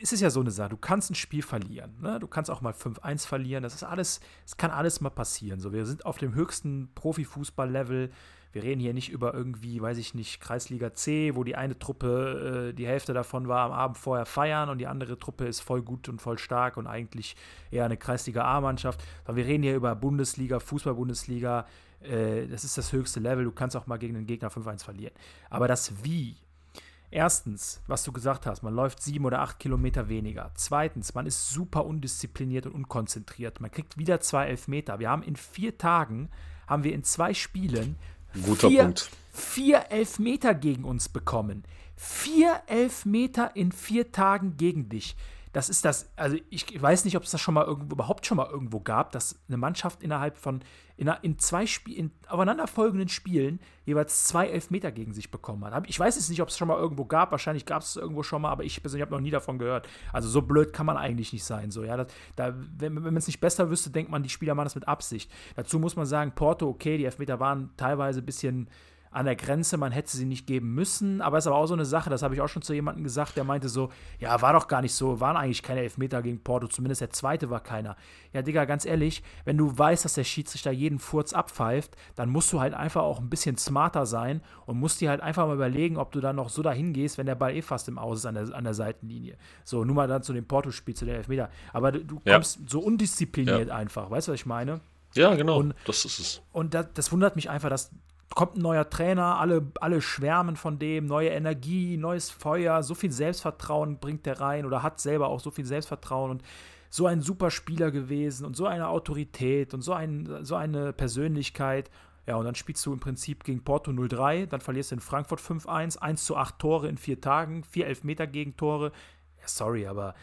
es ist ja so eine Sache, du kannst ein Spiel verlieren. Ne? Du kannst auch mal 5-1 verlieren. Das ist alles, es kann alles mal passieren. So, wir sind auf dem höchsten Profifußball-Level. Wir reden hier nicht über irgendwie, weiß ich nicht, Kreisliga C, wo die eine Truppe, äh, die Hälfte davon war am Abend vorher feiern und die andere Truppe ist voll gut und voll stark und eigentlich eher eine Kreisliga A-Mannschaft. wir reden hier über Bundesliga, Fußball-Bundesliga. Äh, das ist das höchste Level. Du kannst auch mal gegen den Gegner 5-1 verlieren. Aber das Wie, Erstens, was du gesagt hast, man läuft sieben oder acht Kilometer weniger. Zweitens, man ist super undiszipliniert und unkonzentriert. Man kriegt wieder zwei Elfmeter. Wir haben in vier Tagen, haben wir in zwei Spielen Guter vier, Punkt. vier Elfmeter gegen uns bekommen. Vier Elfmeter in vier Tagen gegen dich. Das ist das, also ich weiß nicht, ob es das schon mal irgendwo, überhaupt schon mal irgendwo gab, dass eine Mannschaft innerhalb von, in, in zwei Spiel, in aufeinanderfolgenden Spielen jeweils zwei Elfmeter gegen sich bekommen hat. Ich weiß jetzt nicht, ob es schon mal irgendwo gab, wahrscheinlich gab es irgendwo schon mal, aber ich persönlich habe noch nie davon gehört. Also so blöd kann man eigentlich nicht sein. So, ja, das, da, wenn, wenn man es nicht besser wüsste, denkt man, die Spieler machen das mit Absicht. Dazu muss man sagen, Porto, okay, die Elfmeter waren teilweise ein bisschen an der Grenze, man hätte sie nicht geben müssen. Aber es ist aber auch so eine Sache, das habe ich auch schon zu jemandem gesagt, der meinte so, ja, war doch gar nicht so, waren eigentlich keine Elfmeter gegen Porto, zumindest der zweite war keiner. Ja, Digga, ganz ehrlich, wenn du weißt, dass der Schiedsrichter jeden Furz abpfeift, dann musst du halt einfach auch ein bisschen smarter sein und musst dir halt einfach mal überlegen, ob du dann noch so dahin gehst, wenn der Ball eh fast im Aus ist an der, an der Seitenlinie. So, nur mal dann zu dem Porto-Spiel, zu den Elfmeter. Aber du kommst ja. so undiszipliniert ja. einfach, weißt du, was ich meine? Ja, genau, und, das ist es. Und das, das wundert mich einfach, dass kommt ein neuer Trainer, alle, alle schwärmen von dem, neue Energie, neues Feuer, so viel Selbstvertrauen bringt der rein oder hat selber auch so viel Selbstvertrauen und so ein super Spieler gewesen und so eine Autorität und so, ein, so eine Persönlichkeit. Ja, und dann spielst du im Prinzip gegen Porto 0-3, dann verlierst du in Frankfurt 5-1, 1 zu 8 Tore in vier Tagen, vier Elfmeter-Gegentore. Ja, sorry, aber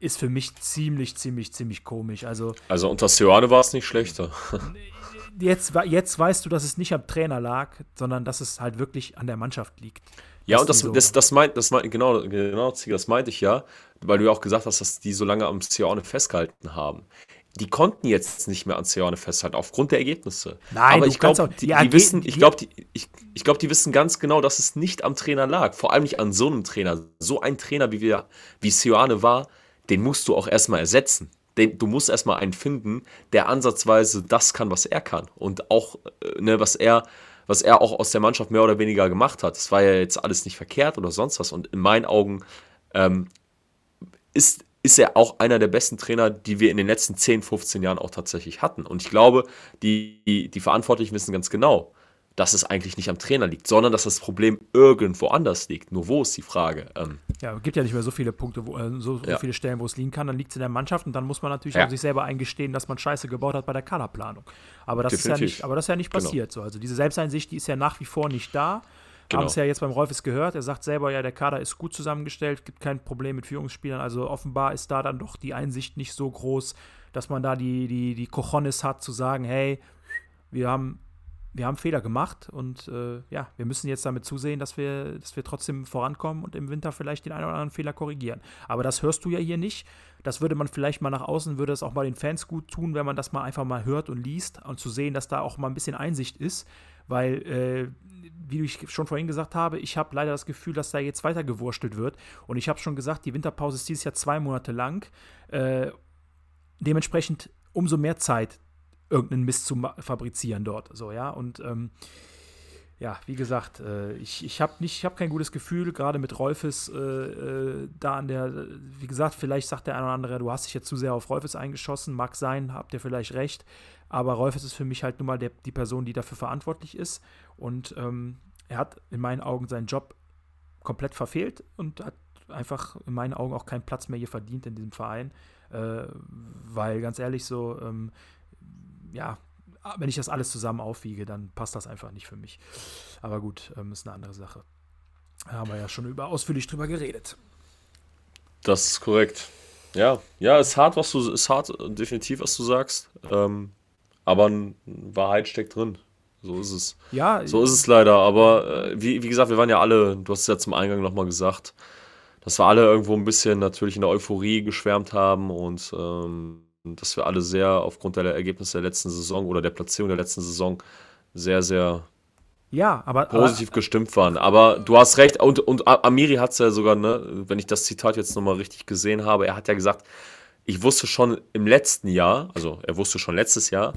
ist für mich ziemlich, ziemlich, ziemlich komisch. Also, also unter Seoane war es nicht schlechter. [LAUGHS] jetzt, jetzt weißt du, dass es nicht am Trainer lag, sondern dass es halt wirklich an der Mannschaft liegt. Ja, und das, so das, das meint, das meint, genau, genau, das meinte ich ja, weil du ja auch gesagt hast, dass die so lange am Seoane festgehalten haben. Die konnten jetzt nicht mehr an Seoane festhalten, aufgrund der Ergebnisse. Nein, aber ich glaube, die, die, wissen, ich glaube, die, ich, ich glaub, die wissen ganz genau, dass es nicht am Trainer lag. Vor allem nicht an so einem Trainer. So ein Trainer, wie wir, wie Seoane war, den musst du auch erstmal ersetzen den, du musst erstmal einen finden, der ansatzweise das kann, was er kann. Und auch, äh, ne, was er, was er auch aus der Mannschaft mehr oder weniger gemacht hat. Das war ja jetzt alles nicht verkehrt oder sonst was. Und in meinen Augen ähm, ist, ist er auch einer der besten Trainer, die wir in den letzten 10, 15 Jahren auch tatsächlich hatten. Und ich glaube, die, die, die Verantwortlichen wissen ganz genau, dass es eigentlich nicht am Trainer liegt, sondern dass das Problem irgendwo anders liegt. Nur wo ist die Frage? Ähm, ja, es gibt ja nicht mehr so viele Punkte, wo, äh, so, so viele Stellen, wo es liegen kann. Dann liegt es in der Mannschaft und dann muss man natürlich ja. auch sich selber eingestehen, dass man Scheiße gebaut hat bei der Kaderplanung. Aber das, ist ja nicht, aber das ist ja nicht genau. passiert. Genau. So. Also diese Selbsteinsicht, die ist ja nach wie vor nicht da. Genau. Haben es ja jetzt beim Rolfes gehört. Er sagt selber, ja, der Kader ist gut zusammengestellt, gibt kein Problem mit Führungsspielern. Also offenbar ist da dann doch die Einsicht nicht so groß, dass man da die, die, die Cojones hat, zu sagen, hey, wir haben wir haben Fehler gemacht und äh, ja, wir müssen jetzt damit zusehen, dass wir, dass wir trotzdem vorankommen und im Winter vielleicht den einen oder anderen Fehler korrigieren. Aber das hörst du ja hier nicht. Das würde man vielleicht mal nach außen, würde es auch mal den Fans gut tun, wenn man das mal einfach mal hört und liest und zu sehen, dass da auch mal ein bisschen Einsicht ist, weil, äh, wie ich schon vorhin gesagt habe, ich habe leider das Gefühl, dass da jetzt weiter gewurstelt wird und ich habe schon gesagt, die Winterpause ist dieses Jahr zwei Monate lang. Äh, dementsprechend umso mehr Zeit irgendeinen Mist zu fabrizieren dort. So, ja. Und ähm, ja, wie gesagt, äh, ich, ich habe habe kein gutes Gefühl, gerade mit Rolfes äh, äh, da an der, wie gesagt, vielleicht sagt der eine oder andere, du hast dich jetzt zu sehr auf Rolfes eingeschossen, mag sein, habt ihr vielleicht recht, aber Rolfes ist für mich halt nun mal der, die Person, die dafür verantwortlich ist und ähm, er hat in meinen Augen seinen Job komplett verfehlt und hat einfach in meinen Augen auch keinen Platz mehr hier verdient in diesem Verein, äh, weil ganz ehrlich so, ähm, ja, wenn ich das alles zusammen aufwiege, dann passt das einfach nicht für mich. Aber gut, ähm, ist eine andere Sache. Da haben wir ja schon über ausführlich drüber geredet. Das ist korrekt. Ja, ja, ist hart, was du, ist hart, definitiv, was du sagst. Ähm, aber Wahrheit steckt drin. So ist es. Ja, so ist es leider. Aber äh, wie, wie gesagt, wir waren ja alle, du hast es ja zum Eingang nochmal gesagt, dass wir alle irgendwo ein bisschen natürlich in der Euphorie geschwärmt haben und ähm, dass wir alle sehr aufgrund der Ergebnisse der letzten Saison oder der Platzierung der letzten Saison sehr, sehr Ja, aber. Positiv aber, gestimmt waren. Aber du hast recht. Und, und Amiri hat es ja sogar, ne, wenn ich das Zitat jetzt nochmal richtig gesehen habe, er hat ja gesagt, ich wusste schon im letzten Jahr, also er wusste schon letztes Jahr,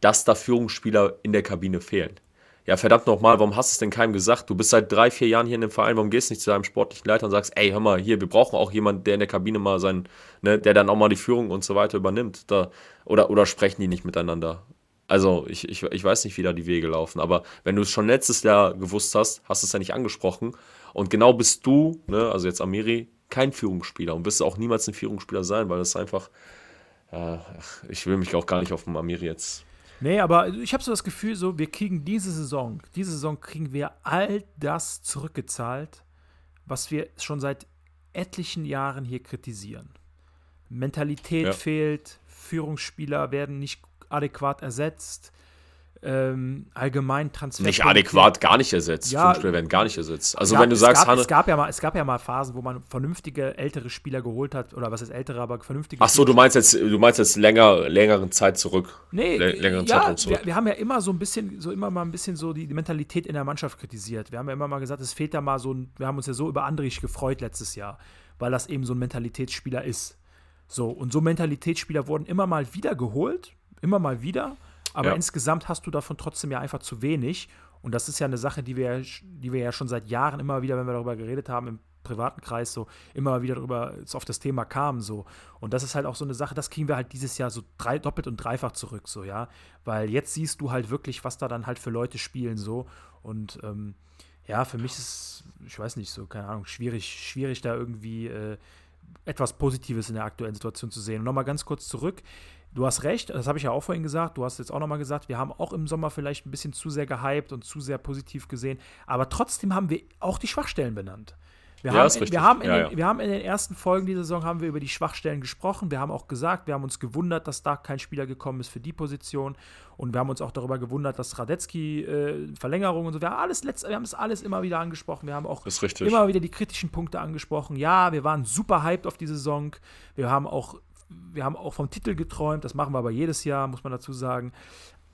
dass da Führungsspieler in der Kabine fehlen. Ja, verdammt nochmal, warum hast du es denn keinem gesagt? Du bist seit drei, vier Jahren hier in dem Verein, warum gehst du nicht zu deinem sportlichen Leiter und sagst, ey, hör mal, hier, wir brauchen auch jemanden, der in der Kabine mal sein, ne, der dann auch mal die Führung und so weiter übernimmt. Da, oder, oder sprechen die nicht miteinander? Also, ich, ich, ich weiß nicht, wie da die Wege laufen, aber wenn du es schon letztes Jahr gewusst hast, hast du es ja nicht angesprochen. Und genau bist du, ne, also jetzt Amiri, kein Führungsspieler und wirst auch niemals ein Führungsspieler sein, weil das einfach, äh, ich will mich auch gar nicht auf den Amiri jetzt Nee, aber ich habe so das Gefühl, so, wir kriegen diese Saison, diese Saison kriegen wir all das zurückgezahlt, was wir schon seit etlichen Jahren hier kritisieren. Mentalität ja. fehlt, Führungsspieler werden nicht adäquat ersetzt, ähm, allgemein Transfer. Nicht adäquat, gar nicht ersetzt. Ja, Spieler werden gar nicht ersetzt. Also gab, wenn du sagst, es gab, es gab, ja mal, es gab ja mal Phasen, wo man vernünftige ältere Spieler geholt hat oder was ist ältere, aber vernünftige. Ach so, du meinst jetzt, du meinst jetzt länger, längeren Zeit zurück. Nee, längeren ja, Zeitraum zurück. Wir, wir, haben ja immer so ein bisschen, so immer mal ein bisschen so die, die, Mentalität in der Mannschaft kritisiert. Wir haben ja immer mal gesagt, es fehlt da mal so ein, wir haben uns ja so über Andrich gefreut letztes Jahr, weil das eben so ein Mentalitätsspieler ist. So, und so Mentalitätsspieler wurden immer mal wieder geholt, immer mal wieder. Aber ja. insgesamt hast du davon trotzdem ja einfach zu wenig. Und das ist ja eine Sache, die wir, die wir ja schon seit Jahren immer wieder, wenn wir darüber geredet haben, im privaten Kreis so immer wieder darüber auf das Thema kamen so. Und das ist halt auch so eine Sache das kriegen wir halt dieses Jahr so drei, doppelt und dreifach zurück so ja. Weil jetzt siehst du halt wirklich was da dann halt für Leute spielen so. Und ähm, ja für mich ist ich weiß nicht so keine Ahnung schwierig schwierig da irgendwie äh, etwas Positives in der aktuellen Situation zu sehen. Und nochmal ganz kurz zurück Du hast recht, das habe ich ja auch vorhin gesagt, du hast jetzt auch nochmal gesagt, wir haben auch im Sommer vielleicht ein bisschen zu sehr gehypt und zu sehr positiv gesehen, aber trotzdem haben wir auch die Schwachstellen benannt. Wir, ja, haben, wir, haben in ja, den, ja. wir haben in den ersten Folgen dieser Saison haben wir über die Schwachstellen gesprochen. Wir haben auch gesagt, wir haben uns gewundert, dass da kein Spieler gekommen ist für die Position. Und wir haben uns auch darüber gewundert, dass Radetzky äh, Verlängerung und so. Wir haben alles wir haben das alles immer wieder angesprochen. Wir haben auch immer wieder die kritischen Punkte angesprochen. Ja, wir waren super hyped auf die Saison. Wir haben auch wir haben auch vom Titel geträumt, das machen wir aber jedes Jahr, muss man dazu sagen.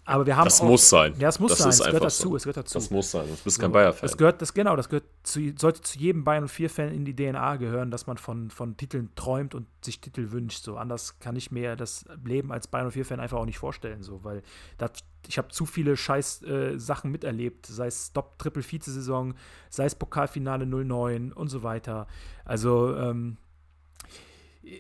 Aber wir haben das auch, muss sein. Ja, es muss das sein. es gehört dazu. So. Es gehört dazu. Das muss sein. Du bist kein so, Bayer-Fan. Das gehört, das genau, das gehört zu, sollte zu jedem Bayern 4-Fan in die DNA gehören, dass man von, von Titeln träumt und sich Titel wünscht. So anders kann ich mir das Leben als Bayern 4-Fan einfach auch nicht vorstellen. So, weil das, ich habe zu viele Scheiß äh, Sachen miterlebt, sei es Stop Triple Vize-Saison, sei es Pokalfinale 09 und so weiter. Also ähm,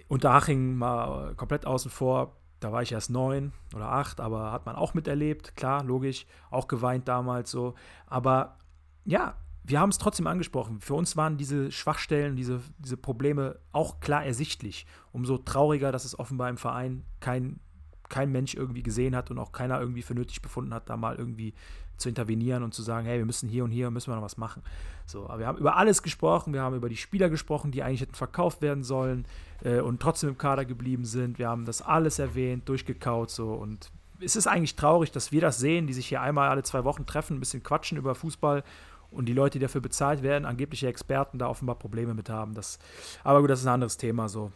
Unterhaching mal komplett außen vor. Da war ich erst neun oder acht, aber hat man auch miterlebt, klar, logisch, auch geweint damals so. Aber ja, wir haben es trotzdem angesprochen. Für uns waren diese Schwachstellen, diese, diese Probleme auch klar ersichtlich. Umso trauriger, dass es offenbar im Verein kein, kein Mensch irgendwie gesehen hat und auch keiner irgendwie für nötig befunden hat, da mal irgendwie zu intervenieren und zu sagen, hey, wir müssen hier und hier müssen wir noch was machen. So, aber wir haben über alles gesprochen, wir haben über die Spieler gesprochen, die eigentlich hätten verkauft werden sollen äh, und trotzdem im Kader geblieben sind. Wir haben das alles erwähnt, durchgekaut so und es ist eigentlich traurig, dass wir das sehen, die sich hier einmal alle zwei Wochen treffen, ein bisschen quatschen über Fußball und die Leute, die dafür bezahlt werden, angebliche Experten, da offenbar Probleme mit haben. Das, aber gut, das ist ein anderes Thema so.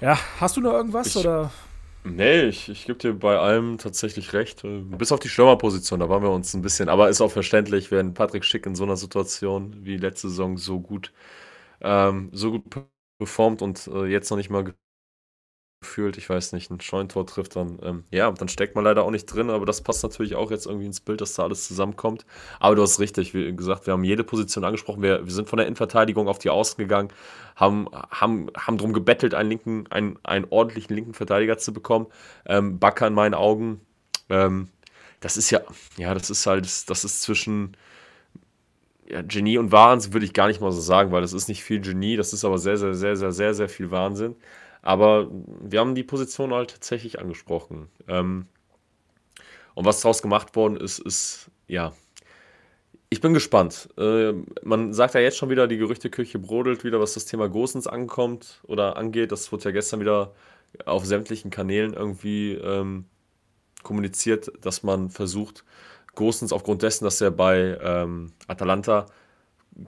Ja, hast du noch irgendwas ich, oder? Nee, ich, ich gebe dir bei allem tatsächlich recht. Bis auf die Stürmerposition, da waren wir uns ein bisschen, aber ist auch verständlich, wenn Patrick Schick in so einer Situation wie letzte Saison so gut, ähm, so gut performt und äh, jetzt noch nicht mal gefühlt, ich weiß nicht, ein Scheuntor trifft, dann, ähm, ja, dann steckt man leider auch nicht drin, aber das passt natürlich auch jetzt irgendwie ins Bild, dass da alles zusammenkommt. Aber du hast richtig, wie gesagt, wir haben jede Position angesprochen, wir, wir sind von der Innenverteidigung auf die Außen gegangen, haben, haben, haben darum gebettelt, einen linken, einen, einen ordentlichen linken Verteidiger zu bekommen. Ähm, Bakker in meinen Augen, ähm, das ist ja, ja, das ist halt, das ist zwischen, ja, Genie und Wahnsinn würde ich gar nicht mal so sagen, weil das ist nicht viel Genie, das ist aber sehr, sehr, sehr, sehr, sehr, sehr viel Wahnsinn. Aber wir haben die Position halt tatsächlich angesprochen. Ähm, und was daraus gemacht worden ist, ist, ja, ich bin gespannt. Äh, man sagt ja jetzt schon wieder, die Gerüchteküche brodelt wieder, was das Thema Gosens ankommt oder angeht. Das wurde ja gestern wieder auf sämtlichen Kanälen irgendwie ähm, kommuniziert, dass man versucht, Gosens aufgrund dessen, dass er bei ähm, Atalanta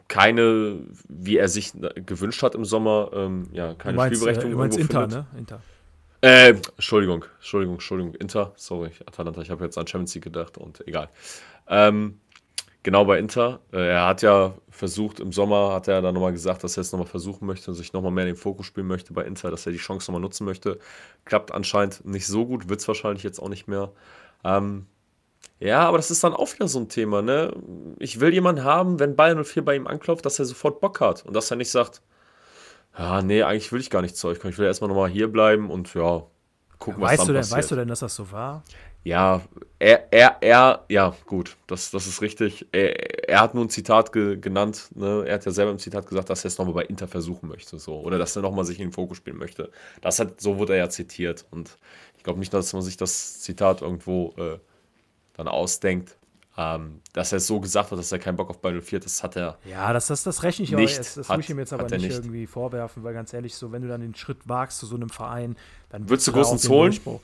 keine, wie er sich gewünscht hat im Sommer, ähm, ja, keine meinst, Spielberechtigung. Äh, meinst Inter, findet. ne? Inter. Äh, Entschuldigung, Entschuldigung, Entschuldigung, Inter, sorry, Atalanta, ich habe jetzt an Champions League gedacht und egal. Ähm, genau bei Inter. Äh, er hat ja versucht, im Sommer hat er dann nochmal gesagt, dass er es nochmal versuchen möchte, sich nochmal mehr in den Fokus spielen möchte bei Inter, dass er die Chance nochmal nutzen möchte. Klappt anscheinend nicht so gut, wird es wahrscheinlich jetzt auch nicht mehr. Ähm, ja, aber das ist dann auch wieder so ein Thema, ne? Ich will jemanden haben, wenn Bayern 04 bei ihm anklopft, dass er sofort Bock hat und dass er nicht sagt, ja, nee, eigentlich will ich gar nicht zu euch kommen. Ich will erstmal nochmal hier bleiben und ja, gucken, ja, was dann du denn, passiert. Weißt du denn, dass das so war? Ja, er, er, er, ja, gut, das, das ist richtig. Er, er hat nur ein Zitat ge, genannt, ne? Er hat ja selber im Zitat gesagt, dass er es nochmal bei Inter versuchen möchte, so. Oder dass er nochmal sich in den Fokus spielen möchte. Das hat, so wurde er ja zitiert. Und ich glaube nicht, dass man sich das Zitat irgendwo äh, dann ausdenkt. Ähm, dass er so gesagt hat, dass er keinen Bock auf Battle 4 das hat er. Ja, das, das, das rechne ich nicht. Auch, das, das hat, ich ihm jetzt aber nicht, nicht, irgendwie vorwerfen, weil ganz ehrlich, so wenn du dann den Schritt wagst zu so einem Verein, dann würdest du großen holen. Durchbruch.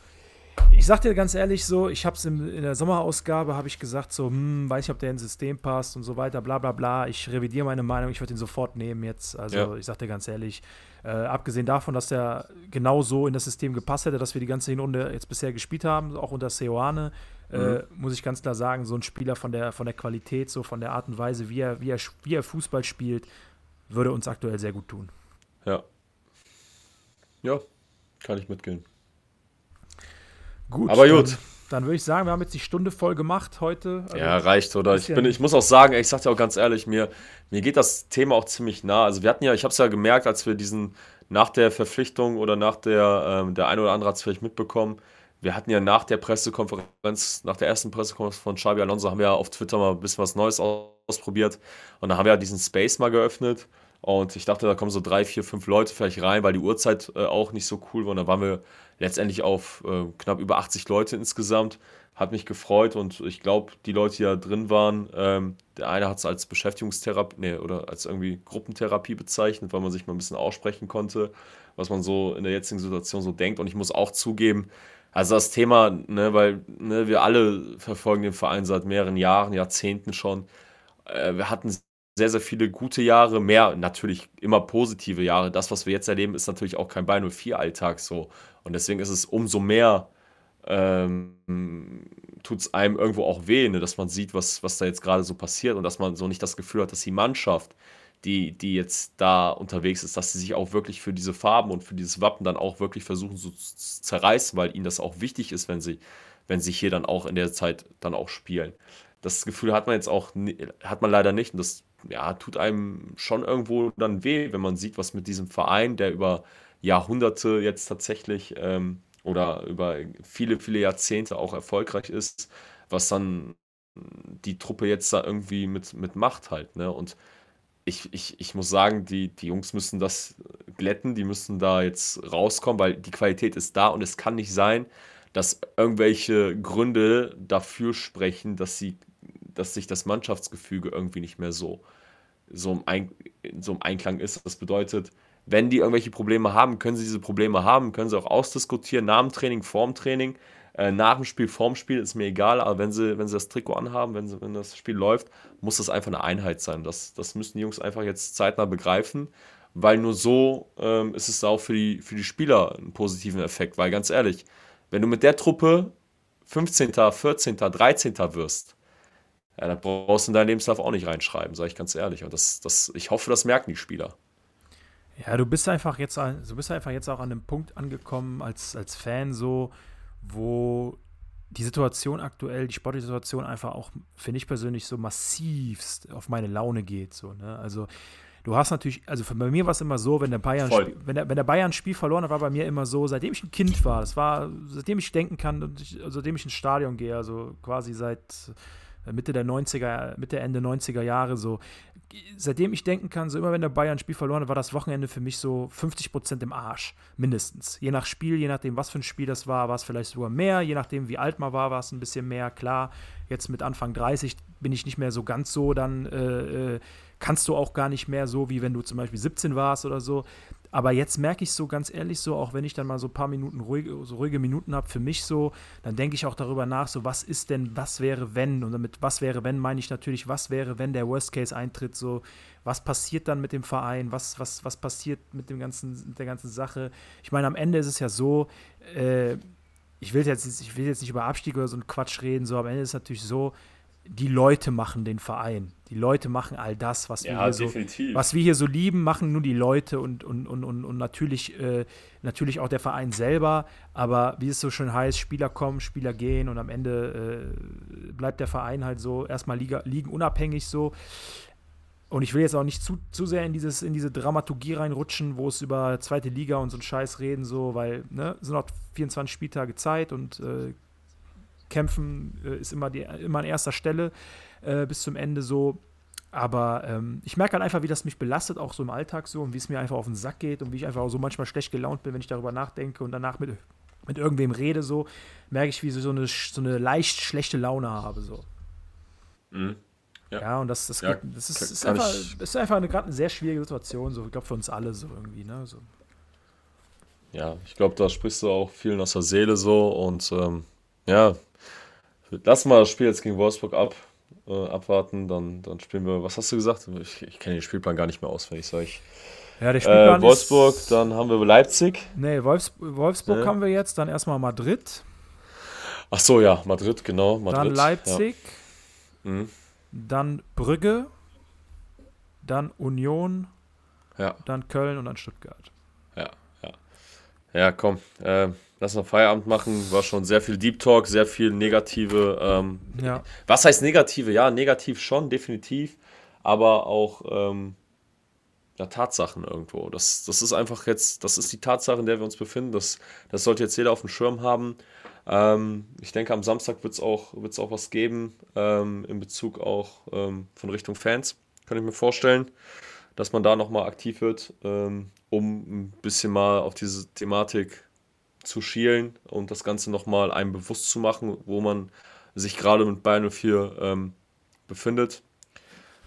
Ich sag dir ganz ehrlich so, ich habe es in, in, der Sommerausgabe, habe ich gesagt so, hm, weiß ich, ob der ins System passt und so weiter, bla bla bla. Ich revidiere meine Meinung, ich würde ihn sofort nehmen jetzt. Also ja. ich sag dir ganz ehrlich, äh, abgesehen davon, dass der genau so in das System gepasst hätte, dass wir die ganze Hinrunde jetzt bisher gespielt haben, auch unter Seoane, äh, mhm. muss ich ganz klar sagen, so ein Spieler von der, von der Qualität, so von der Art und Weise, wie er, wie, er, wie er Fußball spielt, würde uns aktuell sehr gut tun. Ja. Ja, kann ich mitgehen. Gut. Aber gut. Dann, dann würde ich sagen, wir haben jetzt die Stunde voll gemacht heute. Also ja, reicht, oder? Ich, bin, ich muss auch sagen, ich sag dir auch ganz ehrlich, mir, mir geht das Thema auch ziemlich nah. Also wir hatten ja, ich habe es ja gemerkt, als wir diesen nach der Verpflichtung oder nach der, ähm, der eine oder andere hat es vielleicht mitbekommen, wir hatten ja nach der Pressekonferenz, nach der ersten Pressekonferenz von Xabi Alonso, haben wir ja auf Twitter mal ein bisschen was Neues ausprobiert. Und dann haben wir ja diesen Space mal geöffnet. Und ich dachte, da kommen so drei, vier, fünf Leute vielleicht rein, weil die Uhrzeit äh, auch nicht so cool war. Und dann waren wir letztendlich auf äh, knapp über 80 Leute insgesamt. Hat mich gefreut und ich glaube, die Leute, die da drin waren, ähm, der eine hat es als Beschäftigungstherapie, nee, oder als irgendwie Gruppentherapie bezeichnet, weil man sich mal ein bisschen aussprechen konnte, was man so in der jetzigen Situation so denkt. Und ich muss auch zugeben, also das Thema, ne, weil ne, wir alle verfolgen den Verein seit mehreren Jahren, Jahrzehnten schon. Äh, wir hatten sehr, sehr viele gute Jahre, mehr natürlich immer positive Jahre. Das, was wir jetzt erleben, ist natürlich auch kein Bayern 04-Alltag so. Und deswegen ist es umso mehr, ähm, tut es einem irgendwo auch weh, ne, dass man sieht, was, was da jetzt gerade so passiert und dass man so nicht das Gefühl hat, dass die Mannschaft die, die jetzt da unterwegs ist, dass sie sich auch wirklich für diese Farben und für dieses Wappen dann auch wirklich versuchen so zu zerreißen, weil ihnen das auch wichtig ist, wenn sie, wenn sie hier dann auch in der Zeit dann auch spielen. Das Gefühl hat man jetzt auch, hat man leider nicht und das ja, tut einem schon irgendwo dann weh, wenn man sieht, was mit diesem Verein, der über Jahrhunderte jetzt tatsächlich ähm, oder über viele, viele Jahrzehnte auch erfolgreich ist, was dann die Truppe jetzt da irgendwie mit, mit macht halt. Ne? Und ich, ich, ich muss sagen, die, die Jungs müssen das glätten, die müssen da jetzt rauskommen, weil die Qualität ist da und es kann nicht sein, dass irgendwelche Gründe dafür sprechen, dass sie, dass sich das Mannschaftsgefüge irgendwie nicht mehr so, so, im, Ein, so im Einklang ist. Das bedeutet, wenn die irgendwelche Probleme haben, können sie diese Probleme haben, können sie auch ausdiskutieren, nach dem Training, vorm Training. Äh, nach dem Spiel, vorm Spiel ist mir egal, aber wenn sie, wenn sie das Trikot anhaben, wenn, sie, wenn das Spiel läuft, muss das einfach eine Einheit sein. Das, das müssen die Jungs einfach jetzt zeitnah begreifen, weil nur so ähm, ist es auch für die, für die Spieler einen positiven Effekt. Weil ganz ehrlich, wenn du mit der Truppe 15., 14., 13. wirst, ja, dann brauchst du in deinen Lebenslauf auch nicht reinschreiben, sage ich ganz ehrlich. Und das, das, ich hoffe, das merken die Spieler. Ja, du bist einfach jetzt, du bist einfach jetzt auch an einem Punkt angekommen als, als Fan so, wo die Situation aktuell, die sportliche Situation einfach auch, finde ich persönlich, so massivst auf meine Laune geht. So, ne? Also du hast natürlich, also bei mir war es immer so, wenn der Bayern, wenn der, wenn der Bayern ein Spiel verloren hat, war bei mir immer so, seitdem ich ein Kind war, das war, seitdem ich denken kann und ich, also seitdem ich ins Stadion gehe, also quasi seit Mitte der 90er, Mitte, Ende 90er Jahre so, seitdem ich denken kann, so immer wenn der Bayern ein Spiel verloren hat, war das Wochenende für mich so 50 Prozent im Arsch, mindestens. Je nach Spiel, je nachdem, was für ein Spiel das war, war es vielleicht sogar mehr, je nachdem, wie alt man war, war es ein bisschen mehr. Klar, jetzt mit Anfang 30 bin ich nicht mehr so ganz so, dann äh, äh, kannst du auch gar nicht mehr so, wie wenn du zum Beispiel 17 warst oder so. Aber jetzt merke ich so ganz ehrlich so, auch wenn ich dann mal so ein paar Minuten ruhige, so ruhige Minuten habe für mich so, dann denke ich auch darüber nach, so was ist denn, was wäre wenn? Und damit was wäre wenn meine ich natürlich, was wäre, wenn der Worst Case eintritt, so was passiert dann mit dem Verein, was, was, was passiert mit dem ganzen, mit der ganzen Sache. Ich meine, am Ende ist es ja so, äh, ich will jetzt, ich will jetzt nicht über Abstieg oder so einen Quatsch reden, so am Ende ist es natürlich so, die Leute machen den Verein. Die Leute machen all das, was wir, Ja, hier, so, was wir hier so lieben, machen nur die Leute und, und, und, und, und natürlich, äh, natürlich auch der Verein selber. Aber wie es so schön heißt, Spieler kommen, Spieler gehen und am Ende äh, bleibt der Verein halt so erstmal Liga, ligenunabhängig so. Und ich will jetzt auch nicht zu, zu sehr in, dieses, in diese Dramaturgie reinrutschen, wo es über zweite Liga und so einen Scheiß reden, so, weil ne, es sind noch 24 Spieltage Zeit und äh, Kämpfen äh, ist immer, die, immer an erster Stelle äh, bis zum Ende so. Aber ähm, ich merke halt einfach, wie das mich belastet, auch so im Alltag so und wie es mir einfach auf den Sack geht und wie ich einfach auch so manchmal schlecht gelaunt bin, wenn ich darüber nachdenke und danach mit, mit irgendwem rede, so merke ich, wie so eine, so eine leicht schlechte Laune habe. So. Mhm. Ja. Ja. und das, das, Ja, geht, das ist, kann- ist einfach, ist einfach eine, gerade eine sehr schwierige Situation, so, ich glaube für uns alle so irgendwie, ne? So. Ja, ich glaube, da sprichst du auch vielen aus der Seele so und ähm, ja, lass mal das Spiel jetzt gegen Wolfsburg ab, äh, abwarten, dann, dann spielen wir, was hast du gesagt? Ich, ich kenne den Spielplan gar nicht mehr auswendig, sag ich. Ja, der Spielplan Äh, Wolfsburg, ist, dann haben wir Leipzig. Nee, Wolfs, Wolfsburg Ja. haben wir jetzt, dann erstmal Madrid, Ach so, ja, Madrid, genau, Madrid. dann Leipzig, Ja. Mhm. dann Brügge, dann Union, Ja, dann Köln und dann Stuttgart. ja, ja. Ja, komm, äh, lass mal Feierabend machen. War schon sehr viel Deep Talk, sehr viel negative. Ähm, Ja. Was heißt negative? Ja, negativ schon, definitiv. Aber auch ähm, ja, Tatsachen irgendwo. Das, das ist einfach jetzt, das ist die Tatsache, in der wir uns befinden. Das, das sollte jetzt jeder auf dem Schirm haben. Ähm, ich denke, am Samstag wird es auch, wird's auch was geben ähm, in Bezug auch ähm, von Richtung Fans. Kann ich mir vorstellen, dass man da nochmal aktiv wird, ähm, um ein bisschen mal auf diese Thematik zu schielen und das Ganze nochmal einem bewusst zu machen, wo man sich gerade mit Bayern 04 ähm, befindet.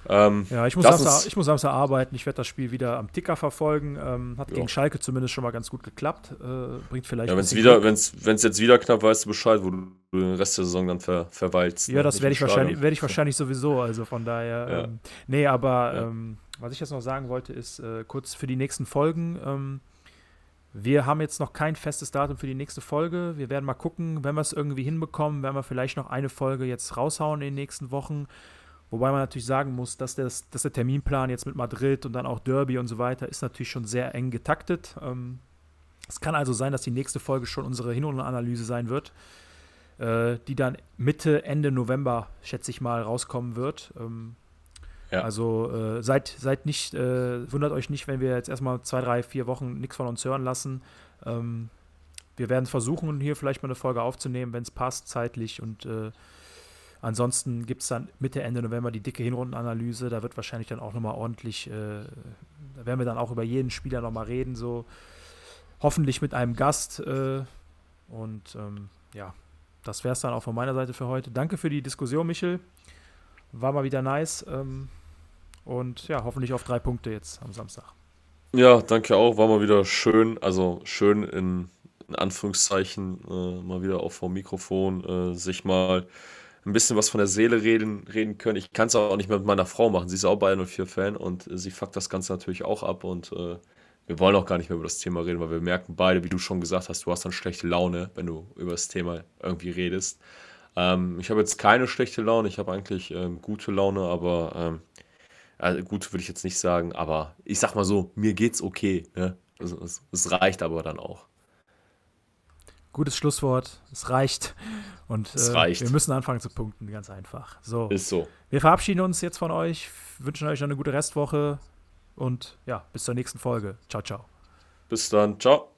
Ähm, Ja, ich muss, ist- ich muss Samstag arbeiten. Ich werde das Spiel wieder am Ticker verfolgen. Ähm, hat Ja. gegen Schalke zumindest schon mal ganz gut geklappt. Äh, bringt vielleicht. ja, wenn es wieder, wenn's, wenn's jetzt wieder knapp, weißt du Bescheid, wo du den Rest der Saison dann ver, verweilst. Ja, ne? das werde ich, wahrscheinlich, werde ich wahrscheinlich sowieso. Also von daher. Ja. Ähm, nee, aber Ja. ähm, was ich jetzt noch sagen wollte, ist äh, kurz für die nächsten Folgen. Wir haben jetzt noch kein festes Datum für die nächste Folge. Wir werden mal gucken, wenn wir es irgendwie hinbekommen, werden wir vielleicht noch eine Folge jetzt raushauen in den nächsten Wochen. Wobei man natürlich sagen muss, dass, das, dass der Terminplan jetzt mit Madrid und dann auch Derby und so weiter ist natürlich schon sehr eng getaktet. Ähm, es kann also sein, dass die nächste Folge schon unsere Hinrundenanalyse sein wird, äh, die dann Mitte, Ende November, schätze ich mal, rauskommen wird. Ähm, Ja. Also äh, seid, seid nicht, äh, wundert euch nicht, wenn wir jetzt erstmal zwei, drei, vier Wochen nichts von uns hören lassen. Ähm, wir werden versuchen, hier vielleicht mal eine Folge aufzunehmen, wenn es passt, zeitlich. Und äh, ansonsten gibt es dann Mitte, Ende November die dicke Hinrundenanalyse. Da wird wahrscheinlich dann auch nochmal ordentlich, äh, da werden wir dann auch über jeden Spieler nochmal reden, so hoffentlich mit einem Gast. Äh, und ähm, ja, das wäre es dann auch von meiner Seite für heute. Danke für die Diskussion, Michel. War mal wieder nice. Ähm, und ja, hoffentlich auf drei Punkte jetzt am Samstag. Ja, danke auch. War mal wieder schön, also schön in, in Anführungszeichen, äh, mal wieder auch vor dem Mikrofon, äh, sich mal ein bisschen was von der Seele reden, reden können. Ich kann es auch nicht mehr mit meiner Frau machen. Sie ist auch Bayern 04-Fan und äh, sie fuckt das Ganze natürlich auch ab und äh, wir wollen auch gar nicht mehr über das Thema reden, weil wir merken beide, wie du schon gesagt hast, du hast dann schlechte Laune, wenn du über das Thema irgendwie redest. Ähm, ich habe jetzt keine schlechte Laune, ich habe eigentlich ähm, gute Laune, aber ähm, also gut würde ich jetzt nicht sagen, aber ich sag mal so, mir geht's okay. Ne? Also, es, es reicht aber dann auch. Gutes Schlusswort. Es reicht. Und Es äh, reicht. wir müssen anfangen zu punkten, ganz einfach. So, Ist so. wir verabschieden uns jetzt von euch, wünschen euch noch eine gute Restwoche und ja, bis zur nächsten Folge. Ciao, ciao. Bis dann. Ciao.